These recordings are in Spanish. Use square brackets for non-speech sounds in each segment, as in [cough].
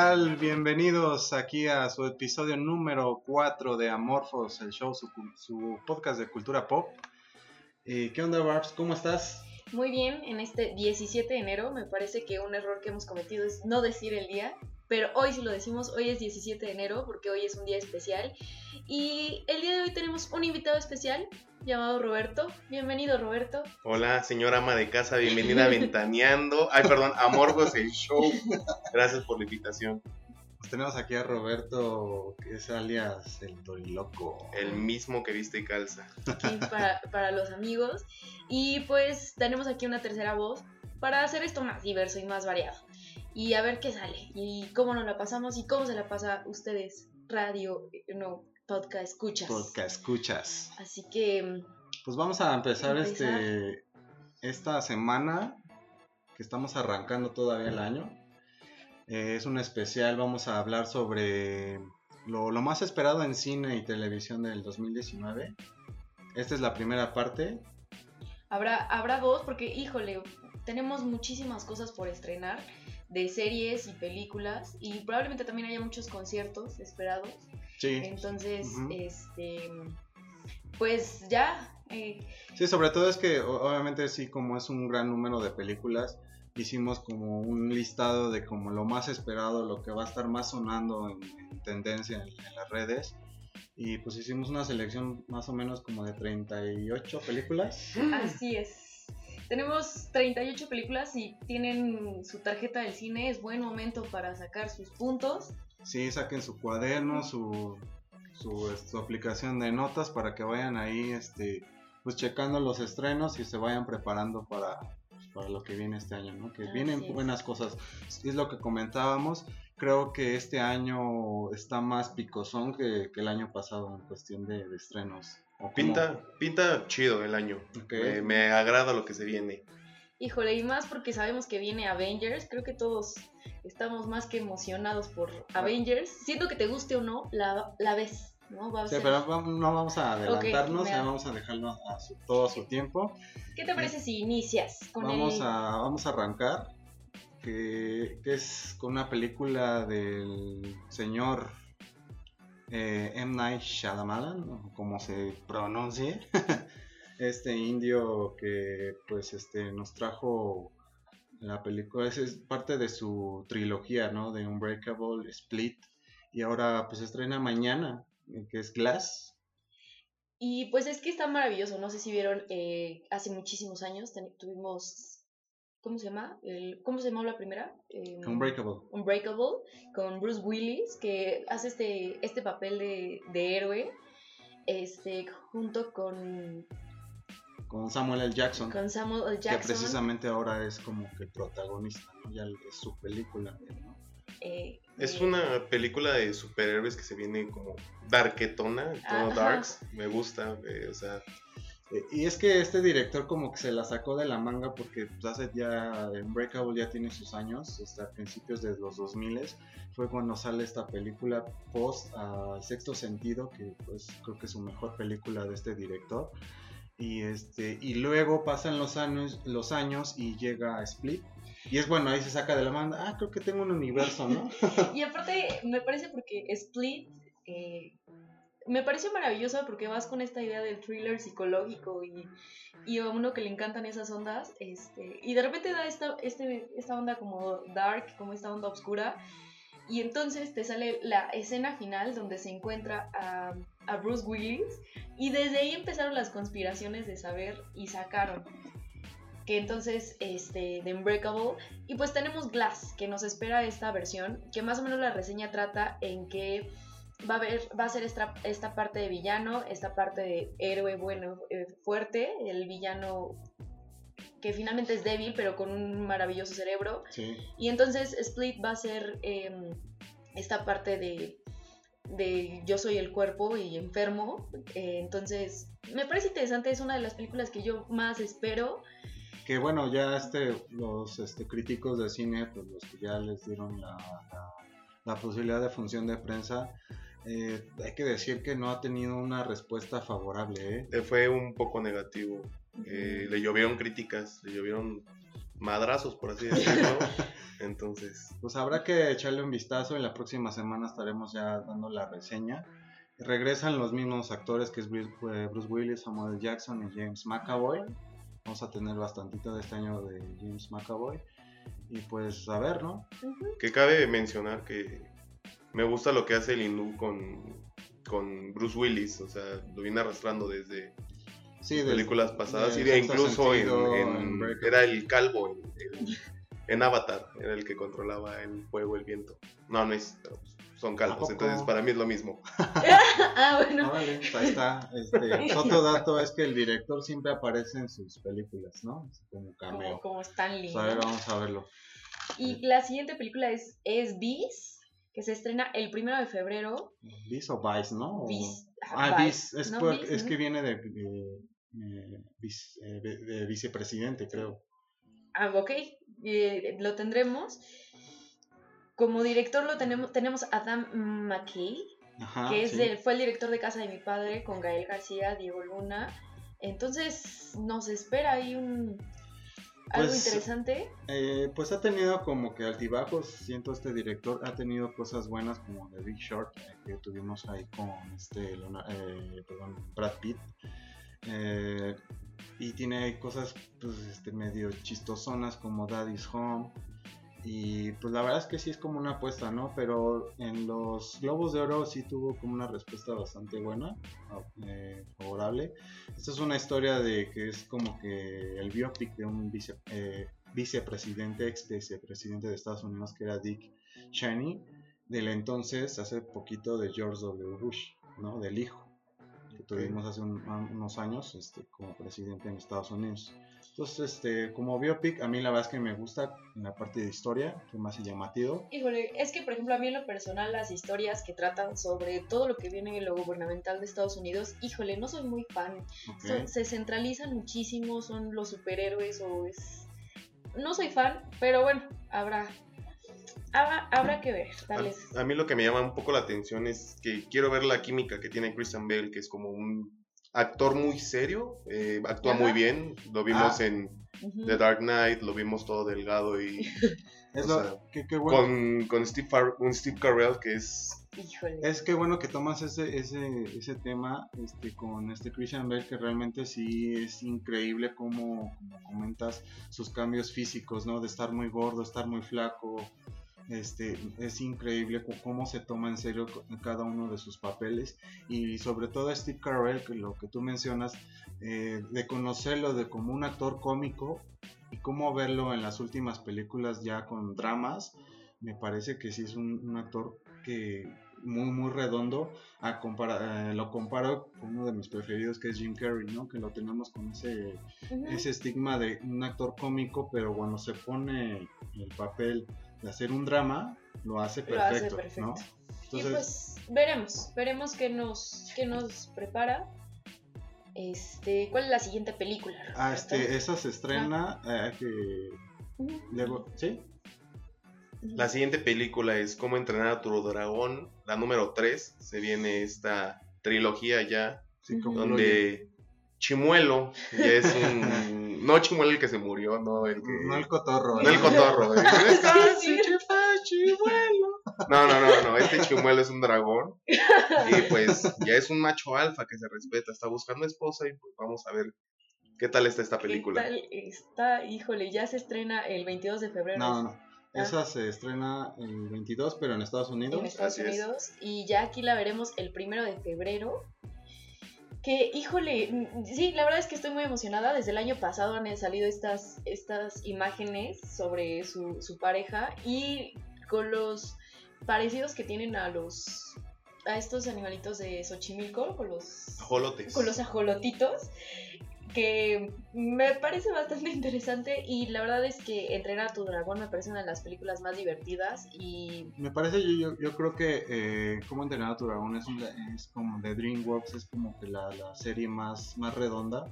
tal? Bienvenidos aquí a su episodio número 4 de Amorphos, el show, su, su podcast de cultura pop. Eh, ¿Qué onda, Barbs? ¿Cómo estás? Muy bien, en este 17 de enero me parece que un error que hemos cometido es no decir el día, pero hoy sí lo decimos, hoy es 17 de enero porque hoy es un día especial y el día de hoy tenemos un invitado especial llamado Roberto. Bienvenido Roberto. Hola, señora ama de casa, bienvenida a [laughs] Ventaneando. Ay, perdón, Amorgos el show. Gracias por la invitación. Pues tenemos aquí a Roberto, que es alias el Doriloco. El mismo que viste y calza. Aquí para, para los amigos. Y pues tenemos aquí una tercera voz para hacer esto más diverso y más variado. Y a ver qué sale. Y cómo nos la pasamos y cómo se la pasa a ustedes. Radio, no, podcast escuchas. Podcast escuchas. Así que Pues vamos a empezar, Empezar. este esta semana que estamos arrancando todavía el año. Eh, es un especial, vamos a hablar sobre lo, lo más esperado en cine y televisión del 2019. Esta es la primera parte. habrá, habrá dos porque, híjole, tenemos muchísimas cosas por estrenar de series y películas y probablemente también haya muchos conciertos esperados. Sí. Entonces, Ujú. este, pues ya, eh, Sí, sobre todo es que obviamente sí, como es un gran número de películas, hicimos como un listado de como lo más esperado, lo que va a estar más sonando en, en tendencia en, en las redes. Y pues hicimos una selección más o menos como de 38 películas. así es. Tenemos 38 películas y tienen su tarjeta del cine, es buen momento para sacar sus puntos. Sí, saquen su cuaderno, su, su, este, su aplicación de notas para que vayan ahí este, pues checando los estrenos y se vayan preparando para, para lo que viene este año, ¿no? Que Así vienen es. buenas cosas. Es lo que comentábamos. Creo que este año está más picosón que, que el año pasado en cuestión de, de estrenos. ¿O? Pinta, pinta chido el año. Me agrada lo que se viene. Híjole, y más porque sabemos que viene Avengers, creo que todos estamos más que emocionados por Avengers. Siento que te guste o no, la, la ves, ¿no? Va a Sí, ser- pero no vamos a adelantarnos, me da- vamos a dejarlo a su- todo a su tiempo. ¿Qué te parece si inicias con vamos el... a vamos a arrancar que, que es con una película del señor eh, M Night Shyamalan como se pronuncie [laughs] este indio que pues este nos trajo la película es, es parte de su trilogía no de Unbreakable Split y ahora pues estrena mañana eh, que es Glass Y pues es que está maravilloso, no sé si vieron, eh, hace muchísimos años tuvimos, ¿cómo se llama? El, ¿Cómo se llamó la primera? Eh, Unbreakable Unbreakable, con Bruce Willis, que hace este, este papel de, de héroe, este, junto con, con Samuel L. Jackson con Samuel L. que Jackson. precisamente ahora es como que el protagonista, ¿no? Ya es su película, ¿no? eh, Es eh, una película de superhéroes que se viene como darketona, tono Ajá. darks. Me gusta, eh, o sea, Eh, Y es que este director como que se la sacó de la manga porque pues, hace ya, Unbreakable ya tiene sus años, hasta a principios de los 2000 fue cuando sale esta película post a Sexto Sentido, que pues creo que es su mejor película de este director. Y este y luego pasan los años, los años y llega Split. Y es bueno, ahí se saca de la manga, ah, creo que tengo un universo, ¿no? [laughs] Y aparte, me parece porque Split eh, me parece maravilloso porque vas con esta idea del thriller psicológico y, y a uno que le encantan esas ondas, este, y de repente da esta, este, esta onda como dark, como esta onda oscura, y entonces te sale la escena final donde se encuentra a, a Bruce Willis, y desde ahí empezaron las conspiraciones de saber y sacaron que entonces este de Unbreakable y pues tenemos Glass que nos espera esta versión que más o menos la reseña trata en que va a haber va a ser esta, esta parte de villano esta parte de héroe bueno eh, fuerte el villano que finalmente es débil pero con un maravilloso cerebro Sí. y entonces Split va a ser em, esta parte de, de yo soy el cuerpo y enfermo. eh, entonces, me parece interesante, es una de las películas que yo más espero. Que bueno, ya este, los este, críticos de cine, pues los que ya les dieron la, la- la posibilidad de función de prensa. Eh, hay que decir que no ha tenido una respuesta favorable. ¿eh? Eh, Fue un poco negativo. Eh, le llovieron críticas, le llovieron madrazos, por así decirlo. [laughs] Entonces, Pues habrá que echarle un vistazo. En la próxima semana estaremos ya dando la reseña. Regresan los mismos actores que es Bruce eh, Willis, Samuel Jackson y James McAvoy. Vamos a tener bastantito de este año de James McAvoy. Y pues a ver, ¿no? Que cabe mencionar que me gusta lo que hace el hindú con, con Bruce Willis. O sea, lo viene arrastrando desde Sí, películas pasadas del y de incluso en, sentido, en- en Breaker. era el calvo en, en- en Avatar, era el que controlaba el fuego, el viento. No, no es, pero son ¿A calvos, entonces para mí es lo mismo. [laughs] ah, bueno. Órale, pues ahí está. Este, [laughs] otro dato es que el director siempre aparece en sus películas, ¿no? Como Como, cameo. como Stanley. Pues a ver, ¿no? vamos a verlo. Y la siguiente película es, es Beast, que se estrena el primero de febrero. ¿Vice o Vice, no? O- Beast. Ah, Vice. Vice. Es, No, por- Beast, es ¿no? que viene de, de, eh, eh, de- de vicepresidente, creo. Ah, ok, eh, lo tendremos. Como director lo tenemos, tenemos a Adam McKay, Ajá. que es sí. del- fue el director de Casa de mi Padre, con Gael García, Diego Luna. Entonces nos espera ahí un algo Pues, interesante. Eh, pues ha tenido como que altibajos, siento este director, ha tenido cosas buenas como The Big Short, eh, que tuvimos ahí con este eh, perdón, Brad Pitt. Y tiene cosas pues este medio chistosonas como Daddy's Home. Y pues la verdad es que sí es como una apuesta, ¿no? Pero en los Globos de Oro sí tuvo como una respuesta bastante buena, eh, favorable. Esta es una historia de que es como que el biopic de un vice, eh, vicepresidente, ex vicepresidente de Estados Unidos, que era Dick Cheney, del entonces, hace poquito, de George W. Bush, ¿no? Del hijo, tuvimos hace un- unos años este, como presidente en Estados Unidos. Entonces, este, como biopic, a mí la verdad es que me gusta en la parte de historia, que más llamativo. Híjole, es que por ejemplo a mí en lo personal las historias que tratan sobre todo lo que viene en lo gubernamental de Estados Unidos, híjole, no soy muy fan. Son- se centralizan muchísimo, son los superhéroes o es... No soy fan, pero bueno, habrá... Habrá, habrá que ver, tal vez. A, a mí lo que me llama un poco la atención es que quiero ver la química que tiene Christian Bale, que es como un actor muy serio, eh, actúa Ajá. muy bien, lo vimos Ah. en. The Dark Knight, lo vimos todo delgado y [laughs] Es lo, sea, que, qué bueno. con, con Steve, Far- un Steve Carell que es Híjole. Es que bueno que tomas ese, ese, ese tema este, con este Christian Bale, que realmente sí es increíble como, como comentas sus cambios físicos, ¿no? De estar muy gordo, estar muy flaco. Este, es increíble cómo se toma en serio cada uno de sus papeles. Y sobre todo a Steve Carell, que lo que tú mencionas, eh, de conocerlo de como un actor cómico y cómo verlo en las últimas películas ya con dramas, me parece que sí es un, un actor que muy muy redondo a compara- eh, lo comparo con uno de mis preferidos que es Jim Carrey no que lo tenemos con ese ese estigma de un actor cómico pero cuando se pone el papel hacer un drama lo hace Lo hace perfecto. ¿no? Y Entonces, pues veremos, veremos qué nos, qué nos prepara. Este, ¿cuál es la siguiente película? ah, este, esa se estrena eh, que Ujú. luego, ¿sí? La siguiente película es Cómo entrenar a tu dragón, la número 3. Se viene esta trilogía ya, Sí, donde Chimuelo ya es un... [laughs] No Chimuelo el que se murió, no el que... no el cotorro, No el ¿no? cotorro. ¿eh? [laughs] Sí. No, no, no, no, este chimuelo es un dragón y pues ya es un macho alfa que se respeta, está buscando esposa y pues vamos a ver qué tal está esta ¿Qué película. tal está? Híjole, ya se estrena el 22 de febrero no, no, esa se estrena el 22 pero en Estados Unidos en Estados Así es. Unidos y ya aquí la veremos el primero de febrero. Que, híjole, mm, sí, la verdad es que estoy muy emocionada. Desde el año pasado han salido estas, estas imágenes sobre su, su pareja y con los parecidos que tienen a los a estos animalitos de Xochimilco, con los Ajolotes. con los ajolotitos, que me parece bastante [laughs] interesante y la verdad es que Entrenar a tu dragón me parece una de las películas más divertidas y Me parece, yo, yo, yo creo que eh, Cómo entrenar a tu dragón es, un- es como de DreamWorks, es como que la, la serie más, más redonda.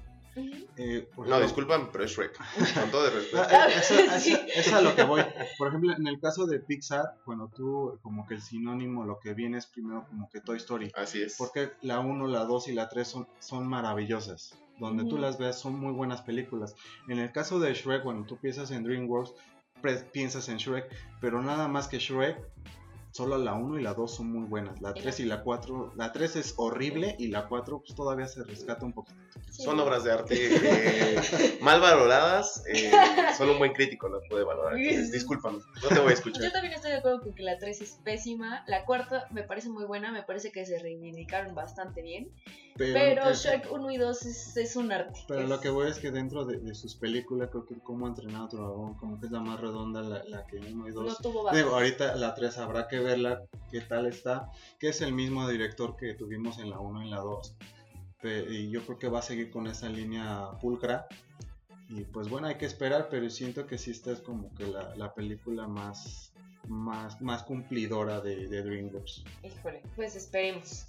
Eh, por No, ejemplo- disculpan, pero es Shrek. Con todo el respeto. Ah, eso- [laughs] Sí. eso es a lo que voy. Por ejemplo, en el caso de Pixar, bueno, tú como que el sinónimo, lo que viene es primero como que Toy Story. Así es. Porque la 1, la 2 y la 3 son, son maravillosas. Donde tú Ujú. las veas son muy buenas películas. En el caso de Shrek, cuando tú piensas en DreamWorks, piensas en Shrek, pero nada más que Shrek, solo la 1 y la 2 son muy buenas. La Y 3 la- y la 4, la 3 es horrible y la 4 pues todavía se rescata un poquito. Sí. Son obras de arte eh, mal valoradas. eh, solo un buen crítico las puede valorar. Entonces, discúlpame, no te voy a Yo escuchar. también estoy de acuerdo con que la 3 es pésima. La cuarta me parece muy buena, me parece que se reivindicaron bastante bien. Pero, Pero Shrek 1 y 2 es, es un arte. Pero Es- lo que voy es que dentro de, de sus películas, creo que como entrenar a otro dragón, como que es la más redonda, la, la que uno y no dos. tuvo bajo. Digo, ahorita la 3 habrá que verla, qué tal está, que es el mismo director que tuvimos en la 1 y la 2. Pe- Y yo creo que va a seguir con esa línea pulcra. Y pues bueno, hay que esperar, pero siento que sí esta es como que la, la película más, más, más cumplidora de, de DreamWorks. Híjole, pues esperemos.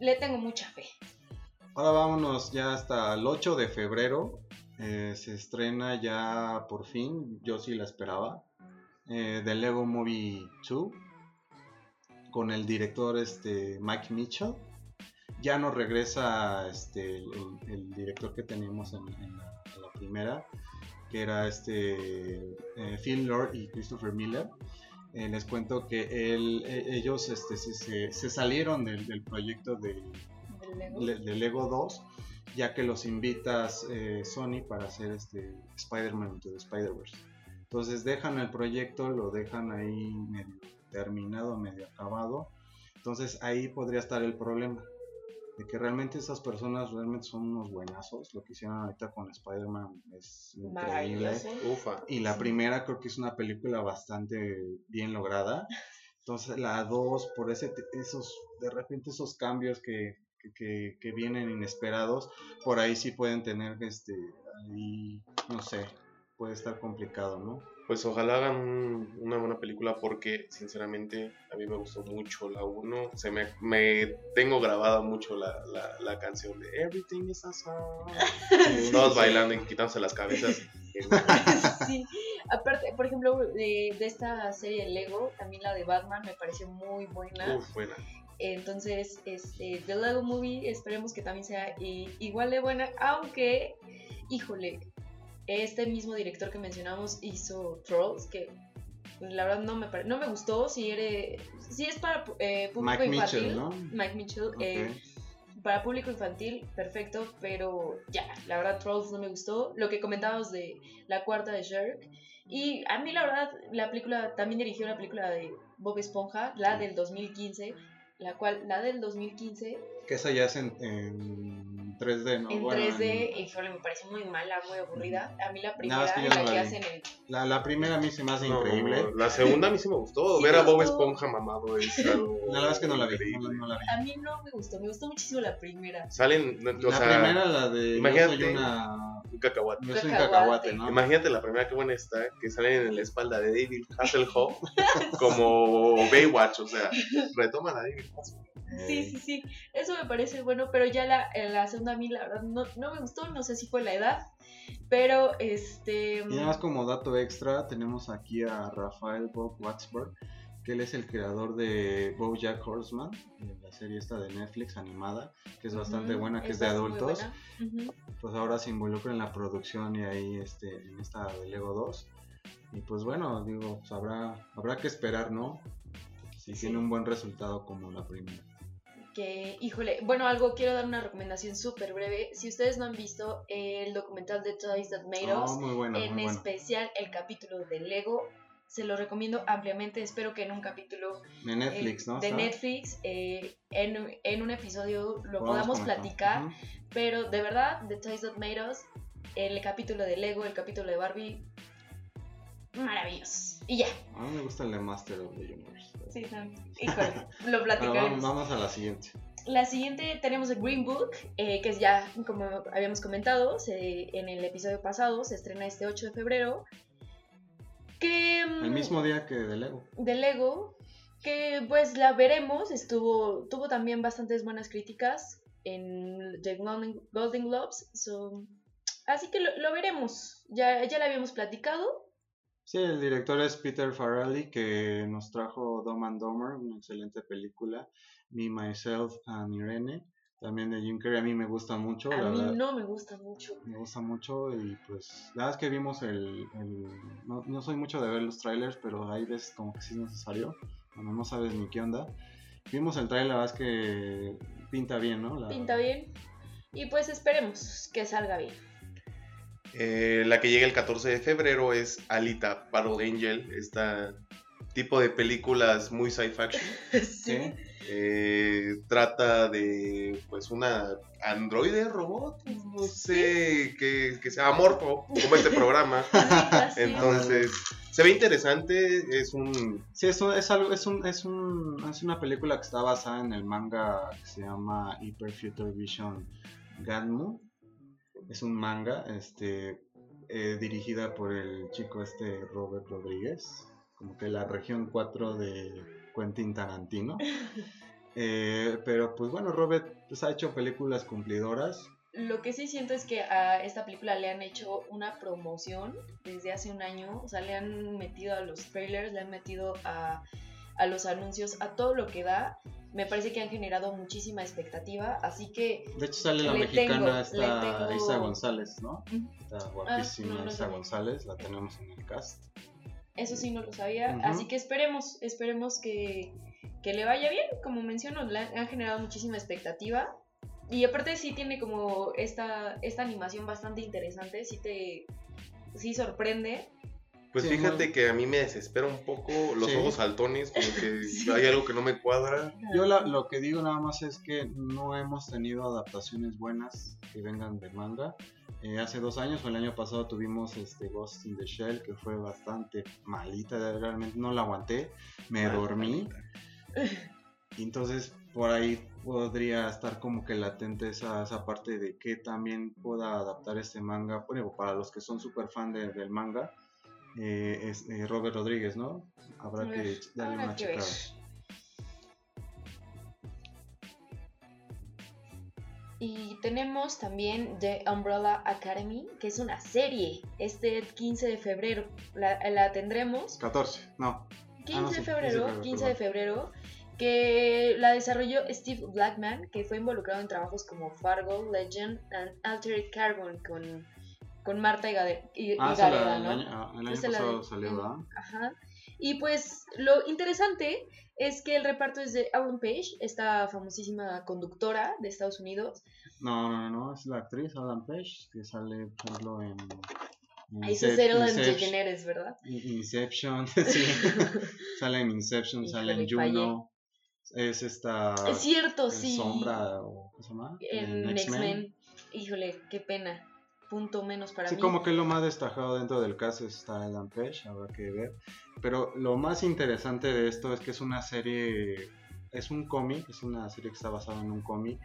Le tengo mucha fe. Ahora vámonos ya hasta el 8 de febrero. eh, se estrena ya por fin, yo sí la esperaba. eh, Lego Movie 2 con el director este, Mike Mitchell. Ya no regresa este, el, director que teníamos en, en la, en la primera, que era este eh, Phil Lord y Christopher Miller. Eh, les cuento que él- e- ellos este, se, se- se salieron del, del proyecto de, del Lego. le- de Lego 2, ya que los invitas eh, Sony para hacer este Spider-Man Into the Spider-Verse. Entonces dejan el proyecto, lo dejan ahí medio terminado, medio acabado. Entonces ahí podría estar el problema. De que realmente esas personas realmente son unos buenazos. Lo que hicieron ahorita con Spider-Man es increíble. Maravilloso. Ufa. Y la Sí. primera creo que es una película bastante bien lograda. Entonces la 2, por ese, esos, de repente esos cambios que, que, que- que vienen inesperados, por ahí sí pueden tener, este, ahí, no sé, puede estar complicado, ¿no? Pues ojalá hagan un- una buena película porque sinceramente a mí me gustó mucho la 1. Se me, me tengo grabada mucho la, la, la canción de Everything is a song. [laughs] Todos bailando y quitándose las cabezas. [laughs] sí, aparte, por ejemplo, de, de esta serie de Lego, también la de Batman me pareció muy buena. Uf, buena. Entonces, este, The Lego Movie, esperemos que también sea igual de buena, aunque, híjole, este mismo director que mencionamos hizo Trolls, que la verdad no me, no me gustó, si, eres, si es para eh, público Mike infantil. Mitchell, ¿no? Mike Mitchell, eh, para público infantil, perfecto, pero ya, la verdad Trolls no me gustó. Lo que comentábamos de la cuarta de Shrek. Y a mí la verdad, la película, también dirigió una película de Bob Esponja, la del 2015, la cual, la del 2015, Que esa ya es en, en 3D, ¿no? en Bueno, 3D, híjole, me pareció muy mala, muy aburrida. A mí la primera, es que en la que la vi. hacen el... La, la primera a mí se me hace No, increíble. La segunda a mí sí me gustó. Sí Ver a Bob. Esponja mamado es [laughs] algo. La verdad es que no la vi. No, no la vi. A mí no me gustó, me gustó muchísimo la primera. Salen, o La sea, primera, la de imagínate. Yo soy una. Un cacahuate. Soy un Cacahuate. ¿no? Imagínate la primera que buena está, que salen en la espalda de David Hasselhoff [laughs] como Baywatch, o sea, retoma a David Hasselhoff. Sí, sí, sí, eso me parece bueno, pero ya la, en la segunda a mí la verdad no, no me gustó, no sé si fue la edad, pero este... Y nada más como dato extra, tenemos aquí a Rafael Bob Watsberg, que él es el creador de BoJack Horseman, la serie esta de Netflix animada, que es bastante buena, que es de adultos. ujú. Pues ahora se involucra en la producción y ahí este, en esta de Lego 2. Y pues bueno, digo, pues habrá, habrá que esperar, ¿no? Si Sí. tiene un buen resultado como la primera. Que, híjole, bueno, algo, quiero dar una recomendación súper breve. Si ustedes no han visto el documental de Toys That Made Ah, Us, muy bueno, en bueno. especial el capítulo de Lego, se lo recomiendo ampliamente. Espero que en un capítulo De Netflix, eh, ¿no? de. Netflix, eh, en, en un episodio lo Podamos podamos platicar. Ujú. Pero de verdad, The Toys That Made Us, el capítulo de Lego, el capítulo de Barbie, maravillosos. Y ya, A mí me gusta el de Master of the Universe. sí, también. Híjole, lo [laughs] Bueno, platicaremos. vamos a la siguiente. La siguiente tenemos el Green Book, eh, que es ya, como habíamos comentado, se- en el episodio pasado, se estrena este 8 de febrero. Que, mm, El mismo día que de Lego. de Lego, que pues la veremos, estuvo, tuvo también bastantes buenas críticas. en The Golden, Globes. So, así que lo, lo veremos. Ya, ya lo habíamos platicado. Sí, el director es Peter Farrelly, que nos trajo Dumb and Dumber, una excelente película. Me, Myself and Irene. También de Jim Carrey, a mí me gusta mucho. A la mí verdad. no me gusta mucho. Me gusta mucho y pues la verdad es que vimos el... el- no, no soy mucho de ver los trailers, pero hay veces como que sí es necesario, cuando no sabes ni qué onda. Vimos el trailer, la verdad es que pinta bien, ¿no? La- Pinta bien. Y pues esperemos que salga bien. Eh, la que llega el 14 de febrero es Alita, Battle Angel, esta tipo de películas muy sci-fi. [laughs] Sí. Eh, trata de pues una androide robot, no sé, que, que sea amorfo, como este programa. [laughs] Entonces, se ve interesante, es un... Sí, eso es algo, es un, es un, es una película que está basada en el manga que se llama Hyper Future Vision Ganmu. Es un manga, este, eh, dirigida por el chico este Robert Rodríguez, como que la región 4 de Quentin Tarantino. Eh, pero pues bueno, Robert pues, ha hecho películas cumplidoras. Lo que sí siento es que a esta película le han hecho una promoción desde hace un año. O sea, le han metido a los trailers, le han metido a, a los anuncios, a todo lo que da. Me parece que han generado muchísima expectativa. Así que De hecho sale la mexicana tengo- esta tengo- Isa González, ¿no? Está guapísima Ah, no, no Isa. González, la tenemos en el cast. Eso sí no lo sabía. Así que esperemos, esperemos que, que le vaya bien. Como menciono, le han, han generado muchísima expectativa. Y aparte sí tiene como esta, esta animación bastante interesante. Sí te... Sí sorprende. Pues Sí, fíjate no. que a mí me desespera un poco los Sí. ojos saltones, como que [laughs] hay algo que no me cuadra. Yo la- lo que digo nada más es que no hemos tenido adaptaciones buenas que vengan de manga. Eh, hace dos años o el año pasado tuvimos este Ghost in the Shell que fue bastante malita, realmente no la aguanté, me Mal- dormí. Y entonces por ahí podría estar como que latente esa, esa parte de que también pueda adaptar este manga, bueno, para los que son súper fan de- del manga, eh, es eh, Robert Rodríguez, ¿no? Habrá que darle una checada. Y tenemos también The Umbrella Academy, que es una serie. Este 15 de febrero la, la tendremos. 14, no. 15 no, de febrero, 15 de 15 de febrero, que la desarrolló Steve Blackman, que fue involucrado en trabajos como Fargo, Legend and Altered Carbon con, con Marta y, Gade- y, y Ah, la- el ¿no? año, ah, el año Esa la pasado salió, ¿verdad? Ajá. Y pues lo interesante es que el reparto es de Ellen Page, esta famosísima conductora de Estados Unidos. No, no, no, es la actriz Adam Page que sale, por ejemplo, en. en Ahí se ¿verdad? In- Inception, [laughs] sí. [laughs] sale en Inception, sale en Juno. Es esta. es cierto, en sí. Sombra, o ¿cómo se llama? En X-Men. Híjole, qué pena. Punto menos para Sí, mí. como que lo más destacado dentro del caso está Adam Page, habrá que ver. Pero lo más interesante de esto es que es una serie, es un cómic, es una serie que está basada en un cómic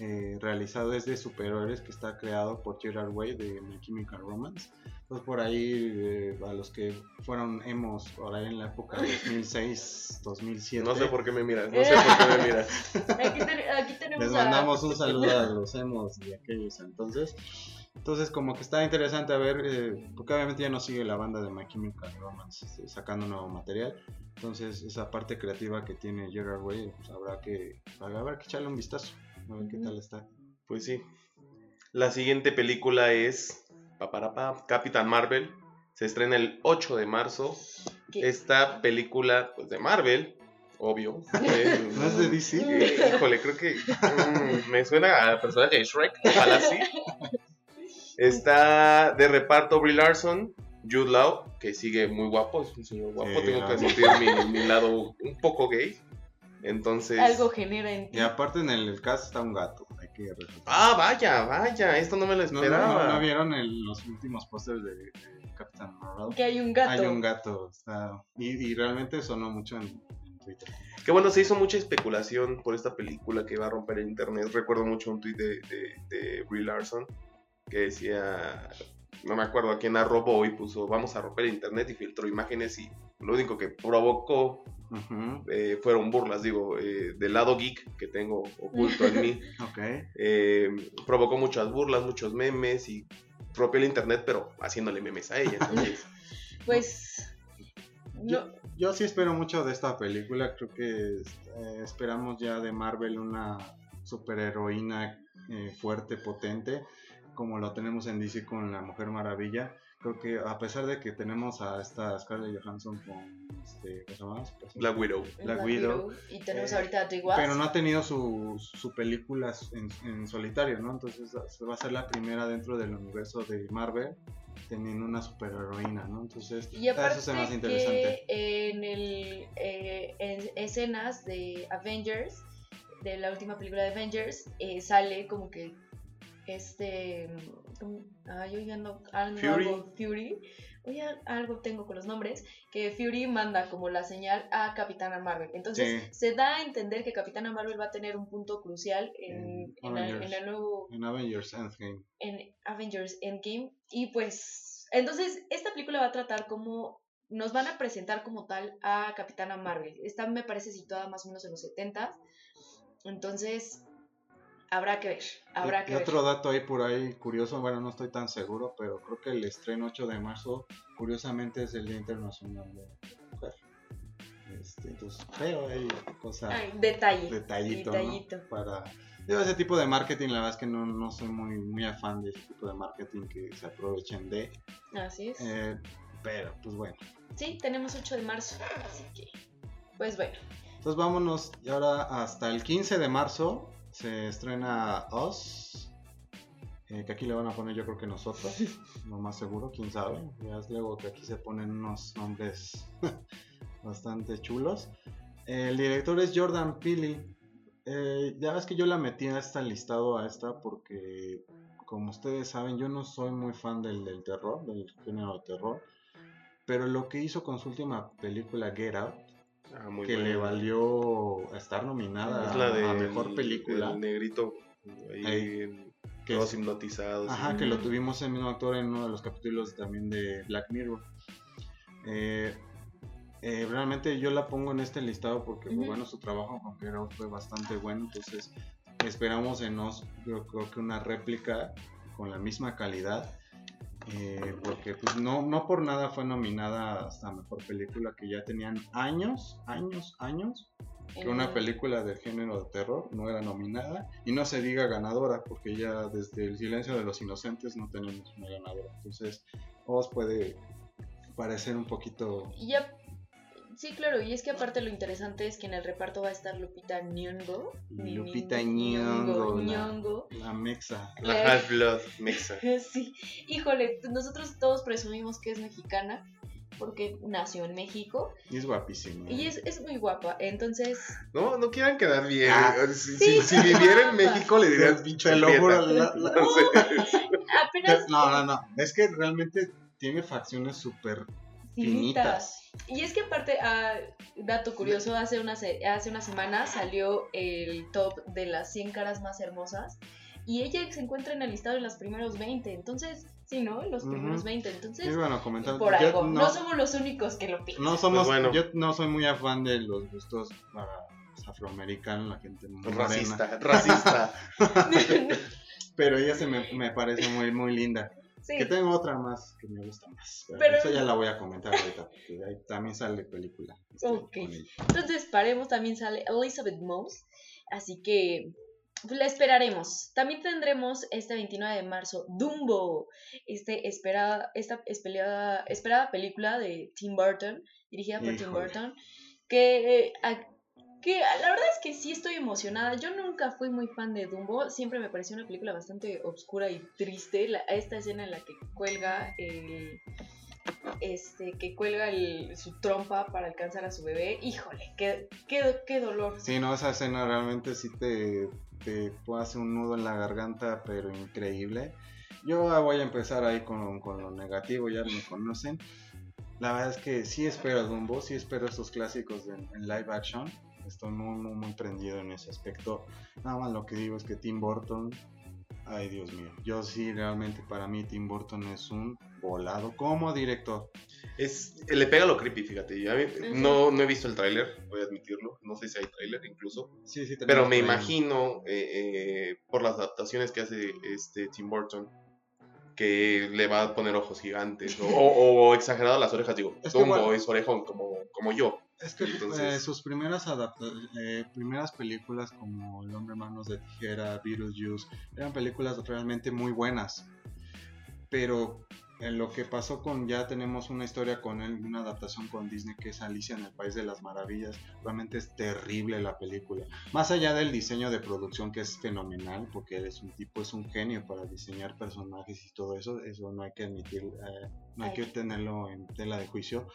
eh, realizado desde superhéroes que está creado por Gerard Way de My Chemical Romance. Entonces por ahí, eh, a los que fueron emos por ahí en la época de 2006, 2007. [laughs] No sé por qué me miras, no sé por qué me miras. [laughs] Aquí, te- aquí tenemos Les a- mandamos un saludo a los emos de aquellos entonces. Entonces, como que está interesante a ver, eh, porque obviamente ya no sigue la banda de My Chemical Romance este, sacando nuevo material. Entonces, esa parte creativa que tiene Gerard Way, pues habrá que, habrá que echarle un vistazo, a ver qué tal está. Pues sí. La siguiente película es paparapa, Capitán Marvel. Se estrena el 8 de marzo. Esta película pues, de Marvel, obvio. [laughs] eh, ¿No es de DC? eh, híjole, creo que mm, me suena a personaje de Shrek. Ojalá sí. Está de reparto Brie Larson, Jude Law, que sigue muy guapo, es un señor guapo. Sí, Tengo que ah. sentir mi, mi lado un poco gay. Entonces. algo genera en ti. Y aparte en el cast está un gato, hay que. Ah, vaya, vaya, esto no me lo ¿No, no, esperaba. no, no vieron el- los últimos pósters de, de Captain Marvel? Que hay un gato. Hay un gato, está, y, y realmente sonó mucho en, en Twitter. Que bueno, se hizo mucha especulación por esta película que iba a romper el internet. Recuerdo mucho un tweet de, de, de Brie Larson que decía, no me acuerdo a quién arrobó y puso, vamos a romper el internet y filtró imágenes y lo único que provocó eh, fueron burlas, digo, eh, del lado geek que tengo oculto en mí. [laughs] Eh, provocó muchas burlas, muchos memes y rompió el internet, pero haciéndole memes a ella. Entonces, [laughs] Pues. Yo, No, yo sí espero mucho de esta película. Creo que eh, esperamos ya de Marvel una superheroína eh, fuerte, potente, como lo tenemos en DC con la Mujer Maravilla. Creo que a pesar de que tenemos a esta Scarlett Johansson con este, ¿cómo se llama? Black Widow. Black Widow. Y tenemos Eh, ahorita a. Pero no ha tenido su, su película en, en solitario, ¿no? Entonces va a ser la primera dentro del universo de Marvel teniendo una superheroína, ¿no? Entonces Y aparte eso se me hace interesante. que en, el, eh, en escenas de Avengers, de la última película de Avengers, eh, sale como que este... como- ah, yo ya no... Fury. algo- Fury. Oye, algo tengo con los nombres, que Fury manda como la señal a Capitana Marvel. Entonces Sí. se da a entender que Capitana Marvel va a tener un punto crucial en, En el nuevo En Avengers Endgame. en Avengers Endgame. Y pues, entonces, esta película va a tratar como. Nos van a presentar como tal a Capitana Marvel. Esta me parece situada más o menos en los 70 Entonces, habrá que ver. Habrá y, que y ver. otro dato ahí por ahí curioso, bueno, no estoy tan seguro, pero creo que el estreno 8 de marzo, curiosamente, es el Día Internacional de la Mujer. Este, entonces, veo ahí cosas, Ay, detalle. detallito, detallito. ¿no? Para... Digo, ese tipo de marketing, la verdad es que no, no soy muy, muy afán de ese tipo de marketing que se aprovechen de. Así es. eh, pero, pues bueno. Sí, tenemos 8 de marzo. Así que, pues bueno. Entonces vámonos y ahora hasta el 15 de marzo se estrena Us. eh, que aquí le van a poner yo creo que nosotros, lo más seguro, quién sabe. Ya es luego que aquí se ponen unos nombres [laughs] bastante chulos. El director es Jordan Peele. Eh, ya ves que yo la metí a esta listado a esta porque, como ustedes saben, yo no soy muy fan del, del terror, del género de terror. Pero lo que hizo con su última película Get Out, ah, muy que le valió estar nominada Es la de a mejor película. El negrito. Ahí, Ahí, en- que todos es- hipnotizados. Ajá, que lo tuvimos el mismo actor en uno de los capítulos también de Black Mirror. Eh, eh, realmente yo la pongo en este listado porque, bueno, su trabajo con Get Out fue bastante bueno. Entonces, esperamos en nos, yo creo que una réplica con la misma calidad. Eh, porque pues no, no por nada fue nominada hasta mejor película que ya tenían años, años, años que una película del género de terror no era nominada y no se diga ganadora porque ya desde el silencio de los inocentes no tenemos una ganadora entonces os puede parecer un poquito Y ya. Sí, claro, y es que aparte lo interesante es que en el reparto va a estar Lupita Nyong'o. Lupita ni- Nyong'o, la- Nyong'o. la mexa La Eh. Half-Blood [laughs] Mexa. Sí, híjole, nosotros todos presumimos que es mexicana porque nació en México y es guapísima y es, es muy guapa, entonces No, no quieran quedar bien. Ah. si, Sí, si- si viviera en. México le dirías bicho. te lo prieta. juro la- [laughs] la- No sé. [laughs] apenas no no no es que realmente tiene facciones súper finitas. Y es que aparte, ah, dato curioso, hace una, se- hace una semana salió el top de las 100 caras más hermosas y ella se encuentra en el listado de los primeros 20, entonces, sí, ¿no? En los primeros 20, entonces, y bueno comentar por algo, no, no, somos los únicos que lo piensan. no somos Pues bueno. yo no soy muy afán de los gustos para los afroamericanos la gente muy morena. Racista, racista. [laughs] pero ella se me, me parece muy muy linda sí. Que tengo otra más que me gusta más. Pero, Pero- Eso ya la voy a comentar ahorita, porque ahí también sale película. este. Entonces, paremos, también sale Elizabeth Moss. Así que pues, la esperaremos. También tendremos este 29 de marzo Dumbo, este esperada, esta esperada, esperada película de Tim Burton, dirigida por Tim. Burton, que, eh, a- que la verdad es que sí estoy emocionada. Yo nunca fui muy fan de Dumbo, siempre me pareció una película bastante oscura y triste. La- esta escena en la que cuelga el este, que cuelga el- su trompa para alcanzar a su bebé. Híjole, qué, qué, qué dolor. Sí, no, esa escena realmente sí te, te hacer un nudo en la garganta, pero increíble. Yo voy a empezar ahí con, con lo negativo, ya me conocen. La verdad es que sí espero a Dumbo, sí espero estos clásicos en, en live action. Estoy muy, muy, muy prendido en ese aspecto. Nada más lo que digo es que Tim Burton Ay, Dios mío. Yo sí, realmente para mí Tim Burton es un volado como director. Es, le pega lo creepy, fíjate. Yo no, no he visto el tráiler, voy a admitirlo. No sé si hay tráiler incluso. Sí, sí, Pero me imagino, eh, eh, por las adaptaciones que hace este Tim Burton, que le va a poner ojos gigantes o, o- o exagerado las orejas. Digo, Es que Dumbo bueno- es orejón como, como yo. Es que Entonces- eh, sus primeras eh, primeras películas como El hombre manos de tijera, Beetlejuice, eran películas realmente muy buenas. Pero en lo que pasó con ya tenemos una historia con él, una adaptación con Disney que es Alicia en el País de las Maravillas. Realmente es terrible la película. Más allá del diseño de producción que es fenomenal, porque él es un tipo, es un genio para diseñar personajes y todo eso, eso no hay que admitir, eh, no hay Ay. que tenerlo en tela de juicio.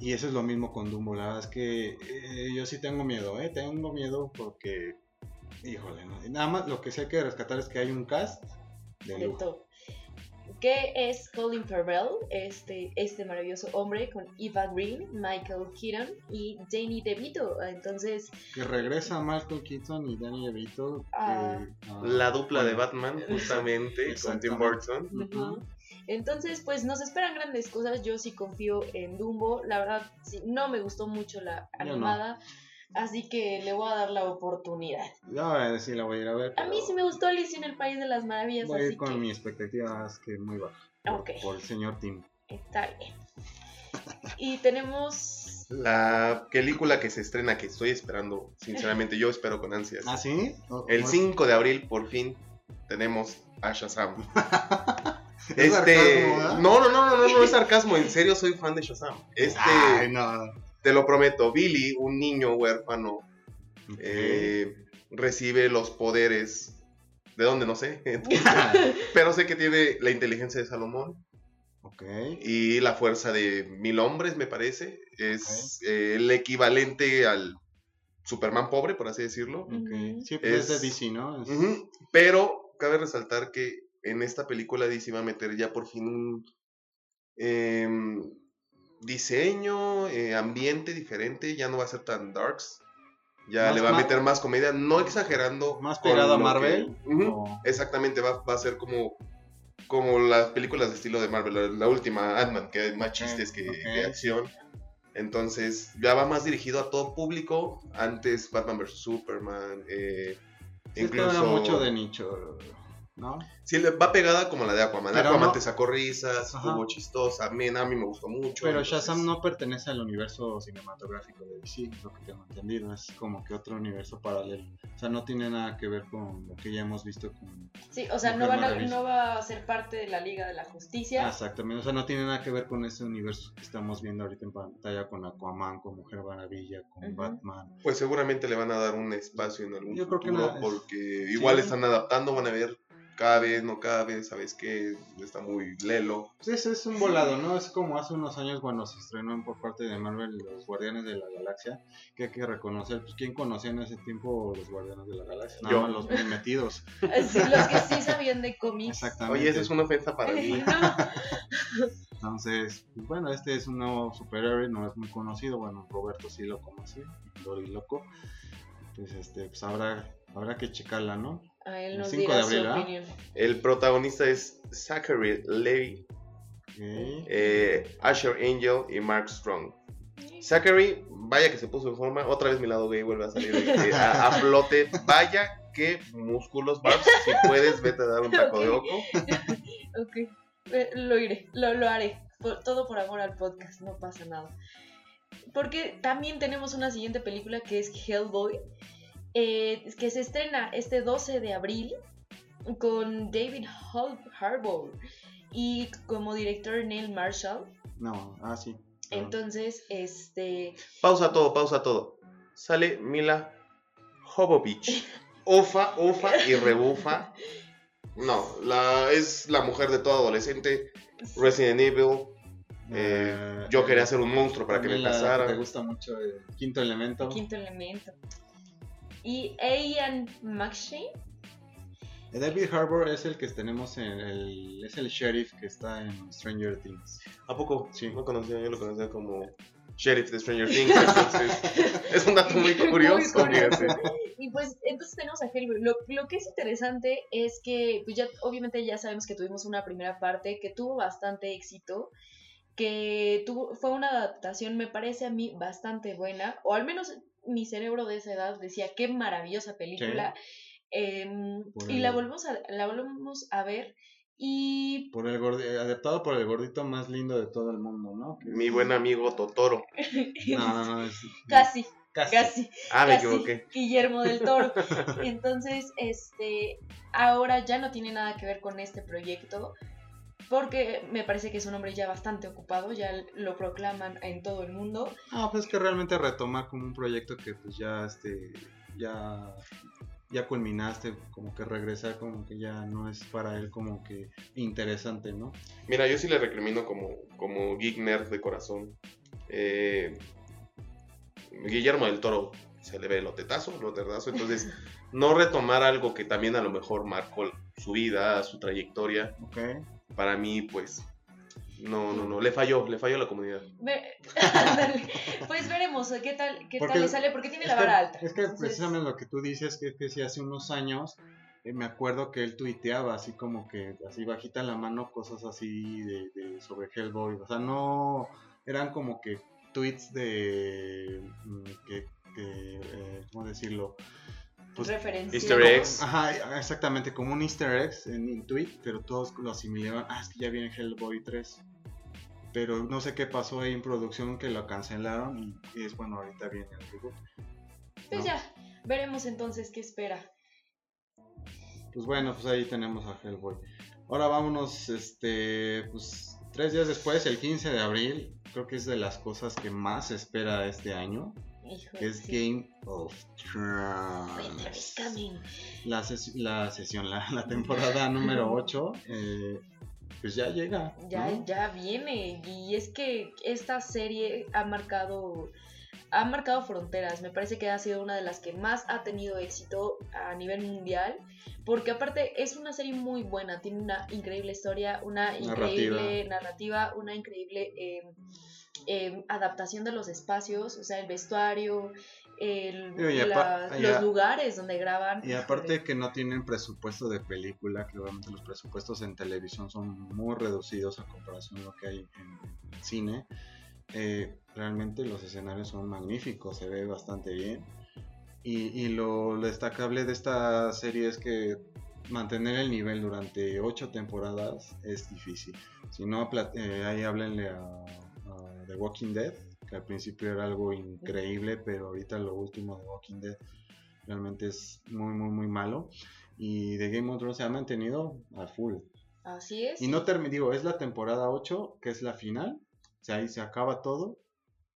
Y eso es lo mismo con Dumbo. La verdad es que eh, yo sí tengo miedo, ¿eh? Tengo miedo porque, híjole, ¿no? Nada más lo que sí hay que rescatar es que hay un cast de lujo. Que es Colin Farrell, este, este maravilloso hombre, con Eva Green, Michael Keaton y Danny DeVito. Entonces, Que regresa Michael Keaton y Danny DeVito. que, Ah. ah, La dupla de Batman, justamente, con Tim Burton. Ujú. Entonces, pues nos esperan grandes cosas. Yo sí confío en Dumbo. La verdad, sí, no me gustó mucho la no. animada. Así que le voy a dar la oportunidad. Voy a decir, la voy a ir a ver. A mí sí me gustó Alicia en el País de las Maravillas. Voy a ir con que mi expectativa es que muy baja. por- Ok. Por el señor Tim. está bien. Y tenemos. La película que se estrena, que estoy esperando, sinceramente, yo espero con ansias. ¿Ah, sí? El o- 5 de abril, por fin, tenemos a Shazam. [laughs] [laughs] ¿Es Este, sarcasmo, no, no, no, no, no, no es sarcasmo, en serio soy fan de Shazam. Este, Ay, no. te lo prometo, Billy, un niño huérfano, Ok. eh, recibe los poderes, ¿de dónde? No sé, [laughs] [laughs] pero sé que tiene la inteligencia de Salomón ok. y la fuerza de mil hombres, me parece. Es eh, el equivalente al Superman pobre, por así decirlo. Ok. Ujú. Sí, pues es, Es- de DC, ¿no? Es- Pero cabe resaltar que en esta película DC va a meter ya por fin un em, diseño, eh, ambiente diferente, ya no va a ser tan darks. Ya le va a meter más comedia, no exagerando. Más pegado a Marvel. que- Ujú, o- Exactamente, va, va a ser como, como las películas de estilo de Marvel, la, la última Ant-Man, que hay más chistes que acción. Entonces, ya va más dirigido a todo público. Antes Batman vs. Superman, eh, Sí, era mucho de nicho, ¿no? Sí, le va pegada como la de Aquaman. Pero Aquaman no- te sacó risas, Ajá. estuvo chistosa. A mí, a mí me gustó mucho. Pero entonces- Shazam no pertenece al universo cinematográfico de DC, es lo que tengo entendido. Es como que otro universo paralelo. O sea, no tiene nada que ver con lo que ya hemos visto con. Sí, o sea, no, Mujer van a- Maravilla. no va a ser parte de la Liga de la Justicia. Exactamente. O sea, no tiene nada que ver con ese universo que estamos viendo ahorita en pantalla con Aquaman, con Mujer Maravilla, con Ujú. Batman. Pues seguramente le van a dar un espacio en algún Yo creo que futuro no, es- porque igual Sí. están adaptando, van a ver cabe, no cabe, sabes que está muy lelo. Pues ese es un volado, ¿no? Es como hace unos años cuando se estrenó por parte de Marvel Los Guardianes de la Galaxia, que hay que reconocer, pues ¿quién conocía en ese tiempo los Guardianes de la Galaxia? Nada Yo. más los muy metidos. [laughs] Sí, los que sí sabían de cómics. Exactamente. Oye, esa es una ofensa para mí. Entonces, pues, bueno, este es un nuevo superhéroe, no es muy conocido, bueno, Roberto sí lo conocí, Lori Loco. Pues este, pues habrá, habrá que checarla, ¿no? A él El nos 5 dirá de su abril, ¿ah? opinión. El protagonista es Zachary Levi, Ok. eh, Asher Angel y Mark Strong. Zachary, vaya que se puso en forma. Otra vez mi lado gay vuelve a salir eh, a, a flote. Vaya que músculos, Barbs. Si puedes, vete a dar un taco de oco. Ok, eh, lo iré, lo, lo haré. Por- todo por amor al podcast, no pasa nada. Porque también tenemos una siguiente película que es Hellboy, eh, que se estrena este 12 de abril con David Harbour y como director Neil Marshall. No, ah, sí. Entonces, este, Pausa todo, pausa todo. Sale Mila Jovovich. [laughs] Ufa, ufa y rebufa. No, la, es la mujer de todo adolescente. Resident Evil. eh, yo quería ser un monstruo para que me la- casara. Te gusta mucho el quinto elemento. quinto elemento. Y Ian McShane, David Harbour es el que tenemos en el. Es el sheriff que está en Stranger Things. ¿A poco? Sí. No conocía, yo lo conocía como sheriff de Stranger Things. Entonces, [laughs] es un dato muy curioso. Muy. Y pues entonces tenemos a Hellboy. Lo, lo que es interesante es que, pues ya, obviamente ya sabemos que tuvimos una primera parte que tuvo bastante éxito, que tuvo, fue una adaptación, me parece a mí, bastante buena, o al menos mi cerebro de esa edad decía, qué maravillosa película. Em, y el- la volvemos, a, la volvemos a ver y... Por el gordi- adaptado por el gordito más lindo de todo el mundo, ¿no? Que es- Mi buen amigo Totoro. [laughs] No, no, no. es- Casi, casi. casi. Ah, me casi equivoqué. Guillermo del Toro. [laughs] Entonces, este, ahora ya no tiene nada que ver con este proyecto, porque me parece que es un hombre ya bastante ocupado, ya lo proclaman en todo el mundo. Ah, pues es que realmente retomar como un proyecto que pues ya este ya ya culminaste, como que regresar como que ya no es para él como que interesante, ¿no? Mira, yo sí le recrimino como, como geek nerd de corazón. Eh, Guillermo del Toro se le ve el otetazo, el otetazo. Entonces, [laughs] no retomar algo que también a lo mejor marcó su vida, su trayectoria, Ok. Para mí, pues, no, no, no, le falló, le falló a la comunidad. [laughs] Pues veremos qué tal, qué Porque tal le sale, porque tiene Es la que, vara alta. es que Entonces, precisamente lo que tú dices, que, que si hace unos años, eh, me acuerdo que él tuiteaba así como que, así bajita la mano, cosas así de, de- sobre Hellboy. O sea, no, eran como que tweets de, mm, que, que eh, ¿cómo decirlo? Pues, referencia. Easter eggs. Ajá, exactamente, como un easter egg en, en tweet, pero todos lo asimilaban, ah, es que ya viene Hellboy 3. Pero no sé qué pasó ahí en producción que lo cancelaron y, y es bueno, ahorita viene el reboot. Pues ¿no? ya, veremos entonces qué espera. Pues bueno, pues ahí tenemos a Hellboy. Ahora vámonos, este, pues tres días después, el 15 de abril, creo que es de las cosas que más se espera este año, Hijo, es sí. Game of Thrones. La, ses- la sesión, la, la temporada número 8, pues ya llega. Ya, ¿no? ya viene. Y es que esta serie ha marcado. Ha marcado fronteras. Me parece que ha sido una de las que más ha tenido éxito a nivel mundial. Porque aparte es una serie muy buena. Tiene una increíble historia, una increíble narrativa, una increíble eh, eh, adaptación de los espacios, o sea, el vestuario, el- Digo, y apa- la- y los lugares donde graban. Y aparte que no tienen presupuesto de película, que obviamente los presupuestos en televisión son muy reducidos a comparación de lo que hay en, en cine, eh, realmente los escenarios son magníficos, se ve bastante bien. Y, y lo, lo destacable de esta serie es que mantener el nivel durante ocho temporadas es difícil. Si no, eh, ahí háblenle a, a The Walking Dead, que al principio era algo increíble, pero ahorita lo último de Walking Dead realmente es muy, muy, muy malo. Y The Game of Thrones se ha mantenido a full. Así es. Y no termino, digo, es la temporada 8, que es la final. O sea, ahí se acaba todo.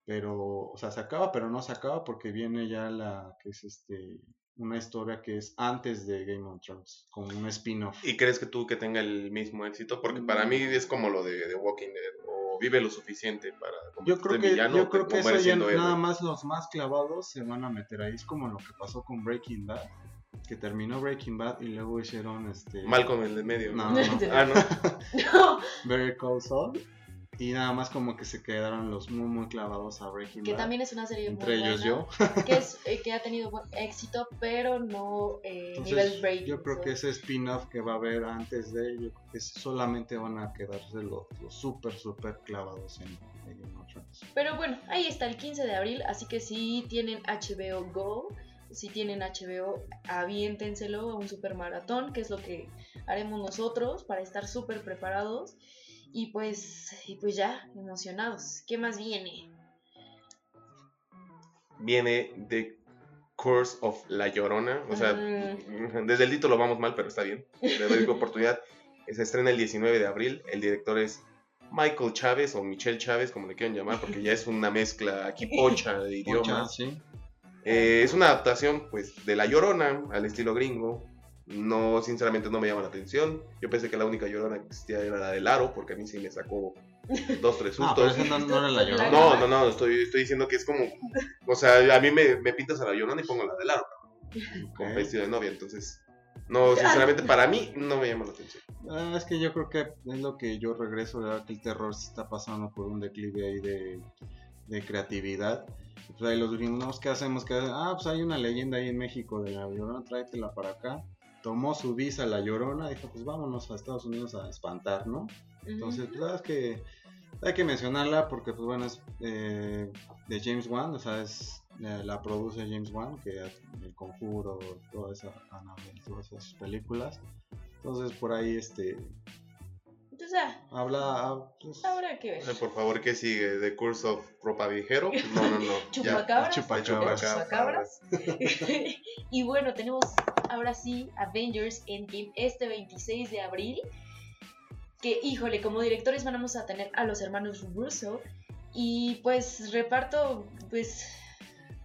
Pero, o sea, se acaba, pero no se acaba porque viene ya la, que es este, una historia que es antes de Game of Thrones, como un spin-off. ¿Y crees que tú que tenga el mismo éxito? Porque para mí es como lo de, de Walking Dead, o vive lo suficiente para Yo convertirte creo que, villano, yo creo que eso ya héroe. nada más los más clavados se van a meter ahí. Es como lo que pasó con Breaking Bad, que terminó Breaking Bad y luego hicieron este... Malcolm el de medio. No, no, no. Ah, no. [laughs] [laughs] No, Better Call Saul. Y nada más como que se quedaron los muy muy clavados a Breaking que Bad. también es una serie entre muy ellos buena, yo. que, es, eh, que ha tenido buen éxito, pero no eh, Entonces, nivel break. yo creo que ese spin-off que va a haber antes de ello, que solamente van a quedarse los, los súper, súper clavados en, en. Pero bueno, ahí está el 15 de abril, así que si tienen HBO Go, si tienen HBO, aviéntenselo a un super maratón, que es lo que haremos nosotros para estar súper preparados. Y pues, y pues ya, emocionados. ¿Qué más viene? Viene The Curse of La Llorona. O sea, Mm. desde el título vamos mal, pero está bien. Le doy [laughs] oportunidad. Se estrena el 19 de abril. El director es Michael Chávez o Michelle Chávez, como le quieran llamar, porque ya es una mezcla aquí [laughs] pocha de Pocha, idiomas. sí. Eh, es una adaptación, pues, de La Llorona al estilo gringo. No, sinceramente, no me llama la atención. Yo pensé que la única Llorona que existía era la del Aro, porque a mí sí me sacó [laughs] dos, tres No, pero sustos. no, no era la llorona. No, no, no, estoy, estoy diciendo que es como. O sea, a mí me, me pintas a la Llorona y pongo la del Aro, con Ok. vestido de novia. Entonces, no, sinceramente, para mí no me llama la atención. Ah, es que yo creo que es lo que yo regreso, ¿verdad? Que el terror se está pasando por un declive ahí de, de creatividad. Pues ahí los gringos, ¿qué hacemos? ¿Qué hacen? Ah, pues hay una leyenda ahí en México de la Llorona, tráetela para acá. Tomó su visa la Llorona, dijo, pues vámonos a Estados Unidos a espantar, ¿no? Entonces, pues, la verdad es que hay que mencionarla porque, pues bueno, es eh, de James Wan, o sea, es, eh, la produce James Wan, que El Conjuro, toda esa, Annabelle, todas esas películas. Entonces, por ahí, este, Entonces, ah, habla... ah, pues, habrá que ver. Por favor, ¿qué sigue? ¿The Curse of Ropa Viejero? No, no, no. [laughs] ya. Chupacabras. Chupacabras. Chupacabras. [laughs] y bueno, tenemos ahora sí Avengers Endgame este 26 de abril. Que, híjole, como directores vamos a tener a los hermanos Russo. Y pues reparto, pues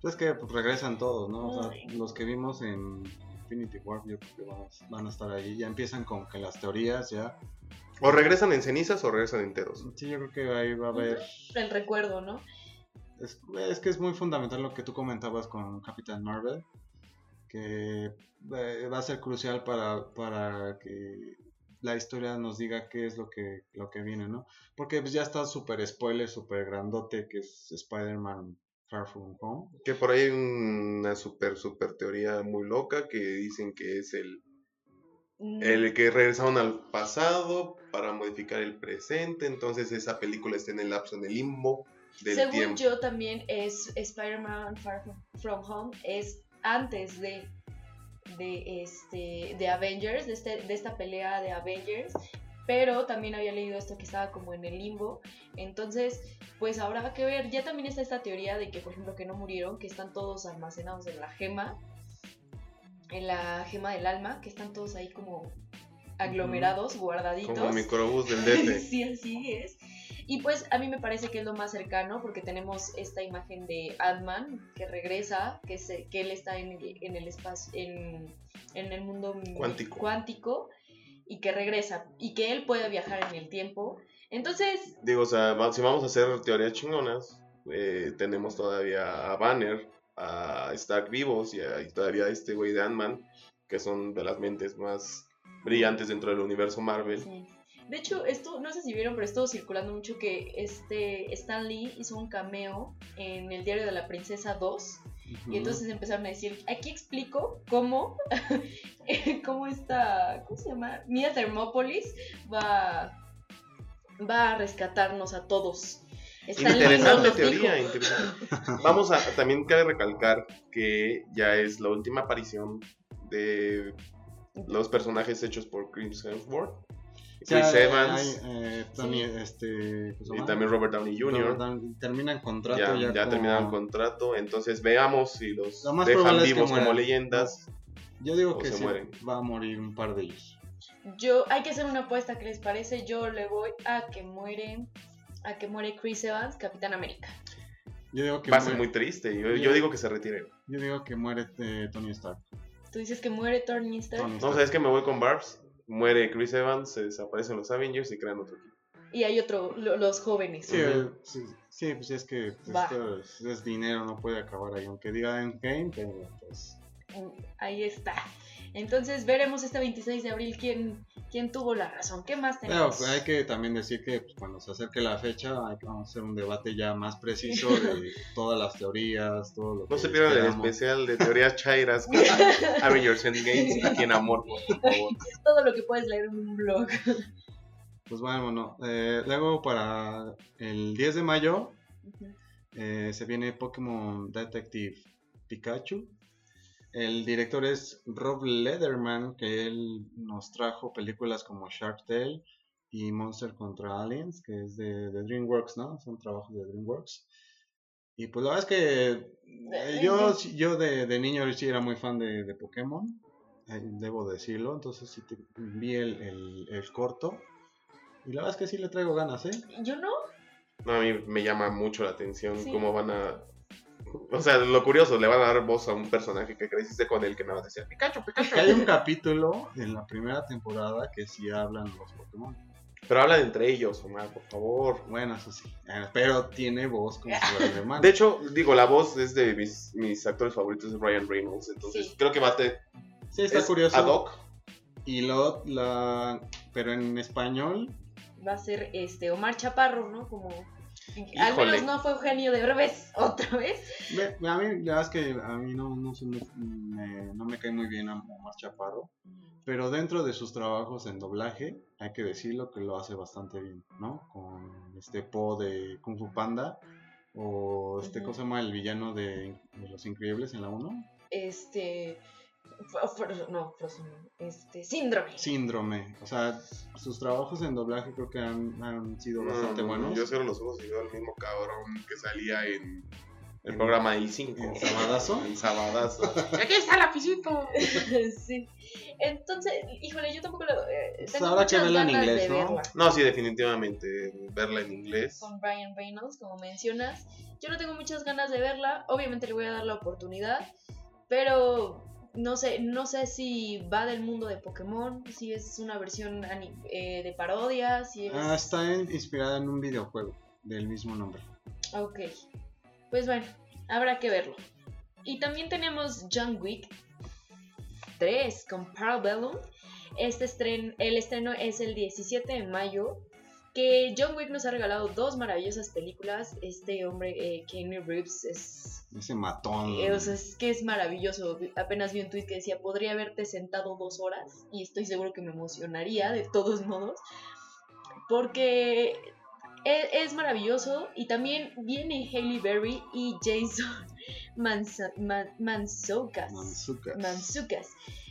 Es que pues, regresan todos, ¿no? O sea, los que vimos en Infinity War, yo creo que van, a- van a estar ahí. Ya empiezan con que las teorías ya. O regresan en cenizas o regresan enteros. Sí, yo creo que ahí va a haber. el recuerdo, ¿no? Es, es que es muy fundamental lo que tú comentabas con Capitán Marvel. Que eh, va a ser crucial para, para que la historia nos diga qué es lo que, lo que viene, ¿no? Porque pues, ya está súper spoiler, súper grandote, que es Spider-Man Far From Home. Que por ahí hay una super, super teoría muy loca que dicen que es el, Mm, el que regresaron al pasado para modificar el presente. Entonces esa película está en el lapso, en el limbo del Según tiempo. yo también es Spider-Man Far From Home es antes de de este de Avengers, de, este, de esta pelea de Avengers, pero también había leído esto que estaba como en el limbo. Entonces, pues habrá que ver, ya también está esta teoría de que por ejemplo que no murieron, que están todos almacenados en la gema, en la gema del alma, que están todos ahí como aglomerados, guardaditos. Como microbús del [laughs] DF. sí, así es. Y pues a mí me parece que es lo más cercano porque tenemos esta imagen de Ant-Man que regresa, que, se, que él está en, el- en el espacio, en, en el mundo Cuántico. cuántico y que regresa y que él puede viajar en el tiempo. Entonces, Digo, o sea, si vamos a hacer teorías chingonas, eh, tenemos todavía a Banner, a Stark vivos y, a- y todavía a este güey de Ant-Man, que son de las mentes más brillantes dentro del universo Marvel. sí. De hecho, esto, no sé si vieron, pero estuvo circulando mucho que este Stan Lee hizo un cameo en el diario de la princesa 2 Ujú. Y entonces empezaron a decir, aquí explico cómo, [laughs] cómo esta, ¿cómo se llama? Mia Thermopolis va, va a rescatarnos a todos. Interesante teoría, interesante. Vamos a, también cabe recalcar que ya es la última aparición de los personajes hechos por Chris Hemsworth, Chris Ya, Evans hay, eh, Tony, este, ¿cómo se y también Robert Downey Jr. Robert terminan contrato ya, ya, ya como- terminaron contrato, entonces veamos si los Lo más dejan probable es que vivos como leyendas. Yo digo o que se sí mueren. va a morir un par de ellos. Yo, hay que hacer una apuesta, ¿qué les parece? Yo le voy a que muere, a que muere Chris Evans, Capitán América. Yo digo que Va a ser muy triste. Yo, digo que se retire. Yo digo que muere eh, Tony Stark. Tú dices que muere Tony Stark Tony No, Stark. sabes que me voy con Barbs. Muere Chris Evans, se desaparecen los Avengers y crean otro equipo. y hay otro, lo- los jóvenes. Sí, sí, sí, pues es que pues, Va. esto es, es dinero, no puede acabar ahí. Aunque diga Endgame, pero pues. Ahí está. Entonces veremos este 26 de abril quién, quién tuvo la razón. ¿Qué más Pero tenemos? pues, hay que también decir que pues, cuando se acerque la fecha, hay que vamos a hacer un debate ya más preciso [laughs] de todas las teorías, todo lo No que se pierdan el especial de teorías chairas [laughs] con Avengers Endgame aquí en Amor, por favor. [laughs] Todo lo que puedes leer en un blog. Pues bueno, bueno, eh, luego para el 10 de mayo eh, se viene Pokémon Detective Pikachu. El director es Rob Lederman, que él nos trajo películas como Shark Tale y Monster contra Aliens, que es de, de DreamWorks, ¿no? Son trabajos de DreamWorks. Y pues la verdad es que eh, yo, yo de, de niño sí era muy fan de, de Pokémon, eh, debo decirlo, entonces sí te- vi el, el- el corto. Y la verdad es que sí le traigo ganas, ¿eh? Yo no. No, a mí me llama mucho la atención Sí. cómo van a... O sea, lo curioso, le van a dar voz a un personaje que creciste con él que nada más decía Pikachu, Pikachu. Que hay un capítulo en la primera temporada que sí hablan los Pokémon. Pero hablan entre ellos, Omar, por favor. Bueno, eso sí. eh, Pero tiene voz como fuera alemán. De hecho, digo, la voz es de mis, mis actores favoritos, es Ryan Reynolds. Entonces, Sí. creo que va a tener. Sí, está es curioso. Ad hoc. Y lo, la, pero en español, Va a ser este Omar Chaparro, ¿no? Como Al menos no fue Eugenio de Derbez [laughs] otra vez. Ve- A mí, la verdad es que a mí no, no, se me, me- no me cae muy bien a Omar Chaparro, pero dentro de sus trabajos en doblaje, hay que decirlo que lo hace bastante bien, ¿no? Con este Po de Kung Fu Panda, o este, Ujú. ¿cómo se llama? El villano de, de Los Increíbles en la 1. Este. No, Frozen. Este. Síndrome. Síndrome, o sea, sus trabajos en doblaje creo que han, han sido bastante No, buenos. Yo cierro los ojos y veo al mismo cabrón que salía en el programa I5. ¿En Sabadazo? En Sabadazo. [laughs] [laughs] ¡Aquí está el lapicito! [laughs] sí. Entonces, híjole, yo tampoco lo. eh, Pues tengo habrá que verla en inglés, ¿no? verla. No, sí, definitivamente. Verla en inglés. Con Brian Reynolds, como mencionas. Yo no tengo muchas ganas de verla. Obviamente le voy a dar la oportunidad. Pero no sé, no sé si va del mundo de Pokémon, si es una versión eh, de parodia, si es. Ah, está en- inspirada en un videojuego del mismo nombre. Ok. Pues bueno, habrá que verlo. Y también tenemos John Wick 3 con Parabellum. Este estreno, el estreno es el 17 de mayo. Que John Wick nos ha regalado dos maravillosas películas. Este hombre, eh, Keanu Reeves, es, Ese matón. eh, o sea, es que es maravilloso. Apenas vi un tweet que decía, podría haberte sentado dos horas. Y estoy seguro que me emocionaría de todos modos. Porque e- es, maravilloso. Y también viene Hailey Berry y Jason. [laughs] Manzucas. Manzucas.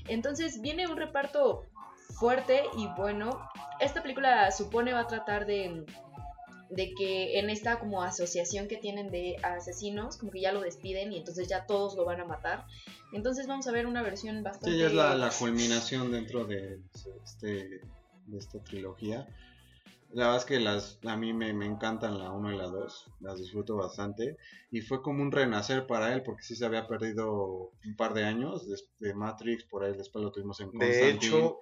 Entonces viene un reparto fuerte y bueno. Esta película supone va a tratar de, de que en esta como asociación que tienen de asesinos, como que ya lo despiden y entonces ya todos lo van a matar. Entonces vamos a ver una versión bastante... Sí, es la, la culminación dentro de, este, de esta trilogía. La verdad es que las, a mí me, me encantan la 1 y la 2, las disfruto bastante. Y fue como un renacer para él, porque sí se había perdido un par de años de Matrix, por ahí después lo tuvimos en De Constantine. hecho,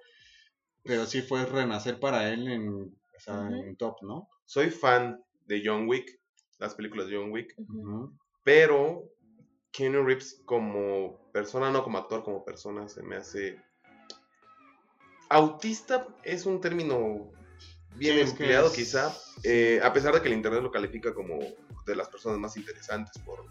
Pero sí fue renacer para él en, o sea, Ujú. en top, ¿no? soy fan de John Wick, las películas de John Wick, pero Keanu Reeves como persona, no como actor, como persona, se me hace... Autista es un término bien Sí, es que empleado es- quizá, eh, a pesar de que el internet lo califica como de las personas más interesantes por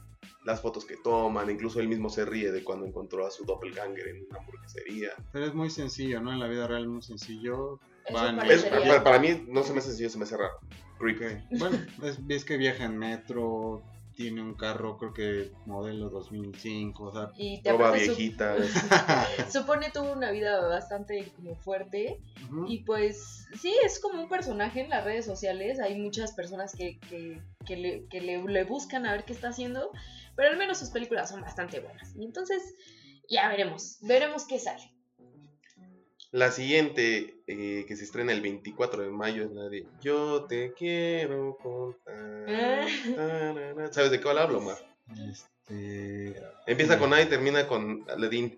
las fotos que toman, incluso él mismo se ríe de cuando encontró a su doppelganger en una hamburguesería. Pero es muy sencillo, ¿no? En la vida real es muy sencillo. Es- para, para mí no se me hace sencillo, se me hace raro. Creepy. Ok, Bueno, es, ves que viaja en metro, tiene un carro, creo que modelo 2005, o sea, Y te Roba aparte su- viejitas. [laughs] supone tuvo una vida bastante como fuerte. Y pues sí, es como un personaje en las redes sociales. Hay muchas personas que, que, que le, que le- le buscan a ver qué está haciendo. Pero al menos sus películas son bastante buenas. Y entonces ya veremos. Veremos qué sale. La siguiente, eh, que se estrena el 24 de mayo, es la de Yo te quiero contar. Ah. [laughs] ¿Sabes de qué hablo, Omar? Este. Empieza con A y termina con Aladdin.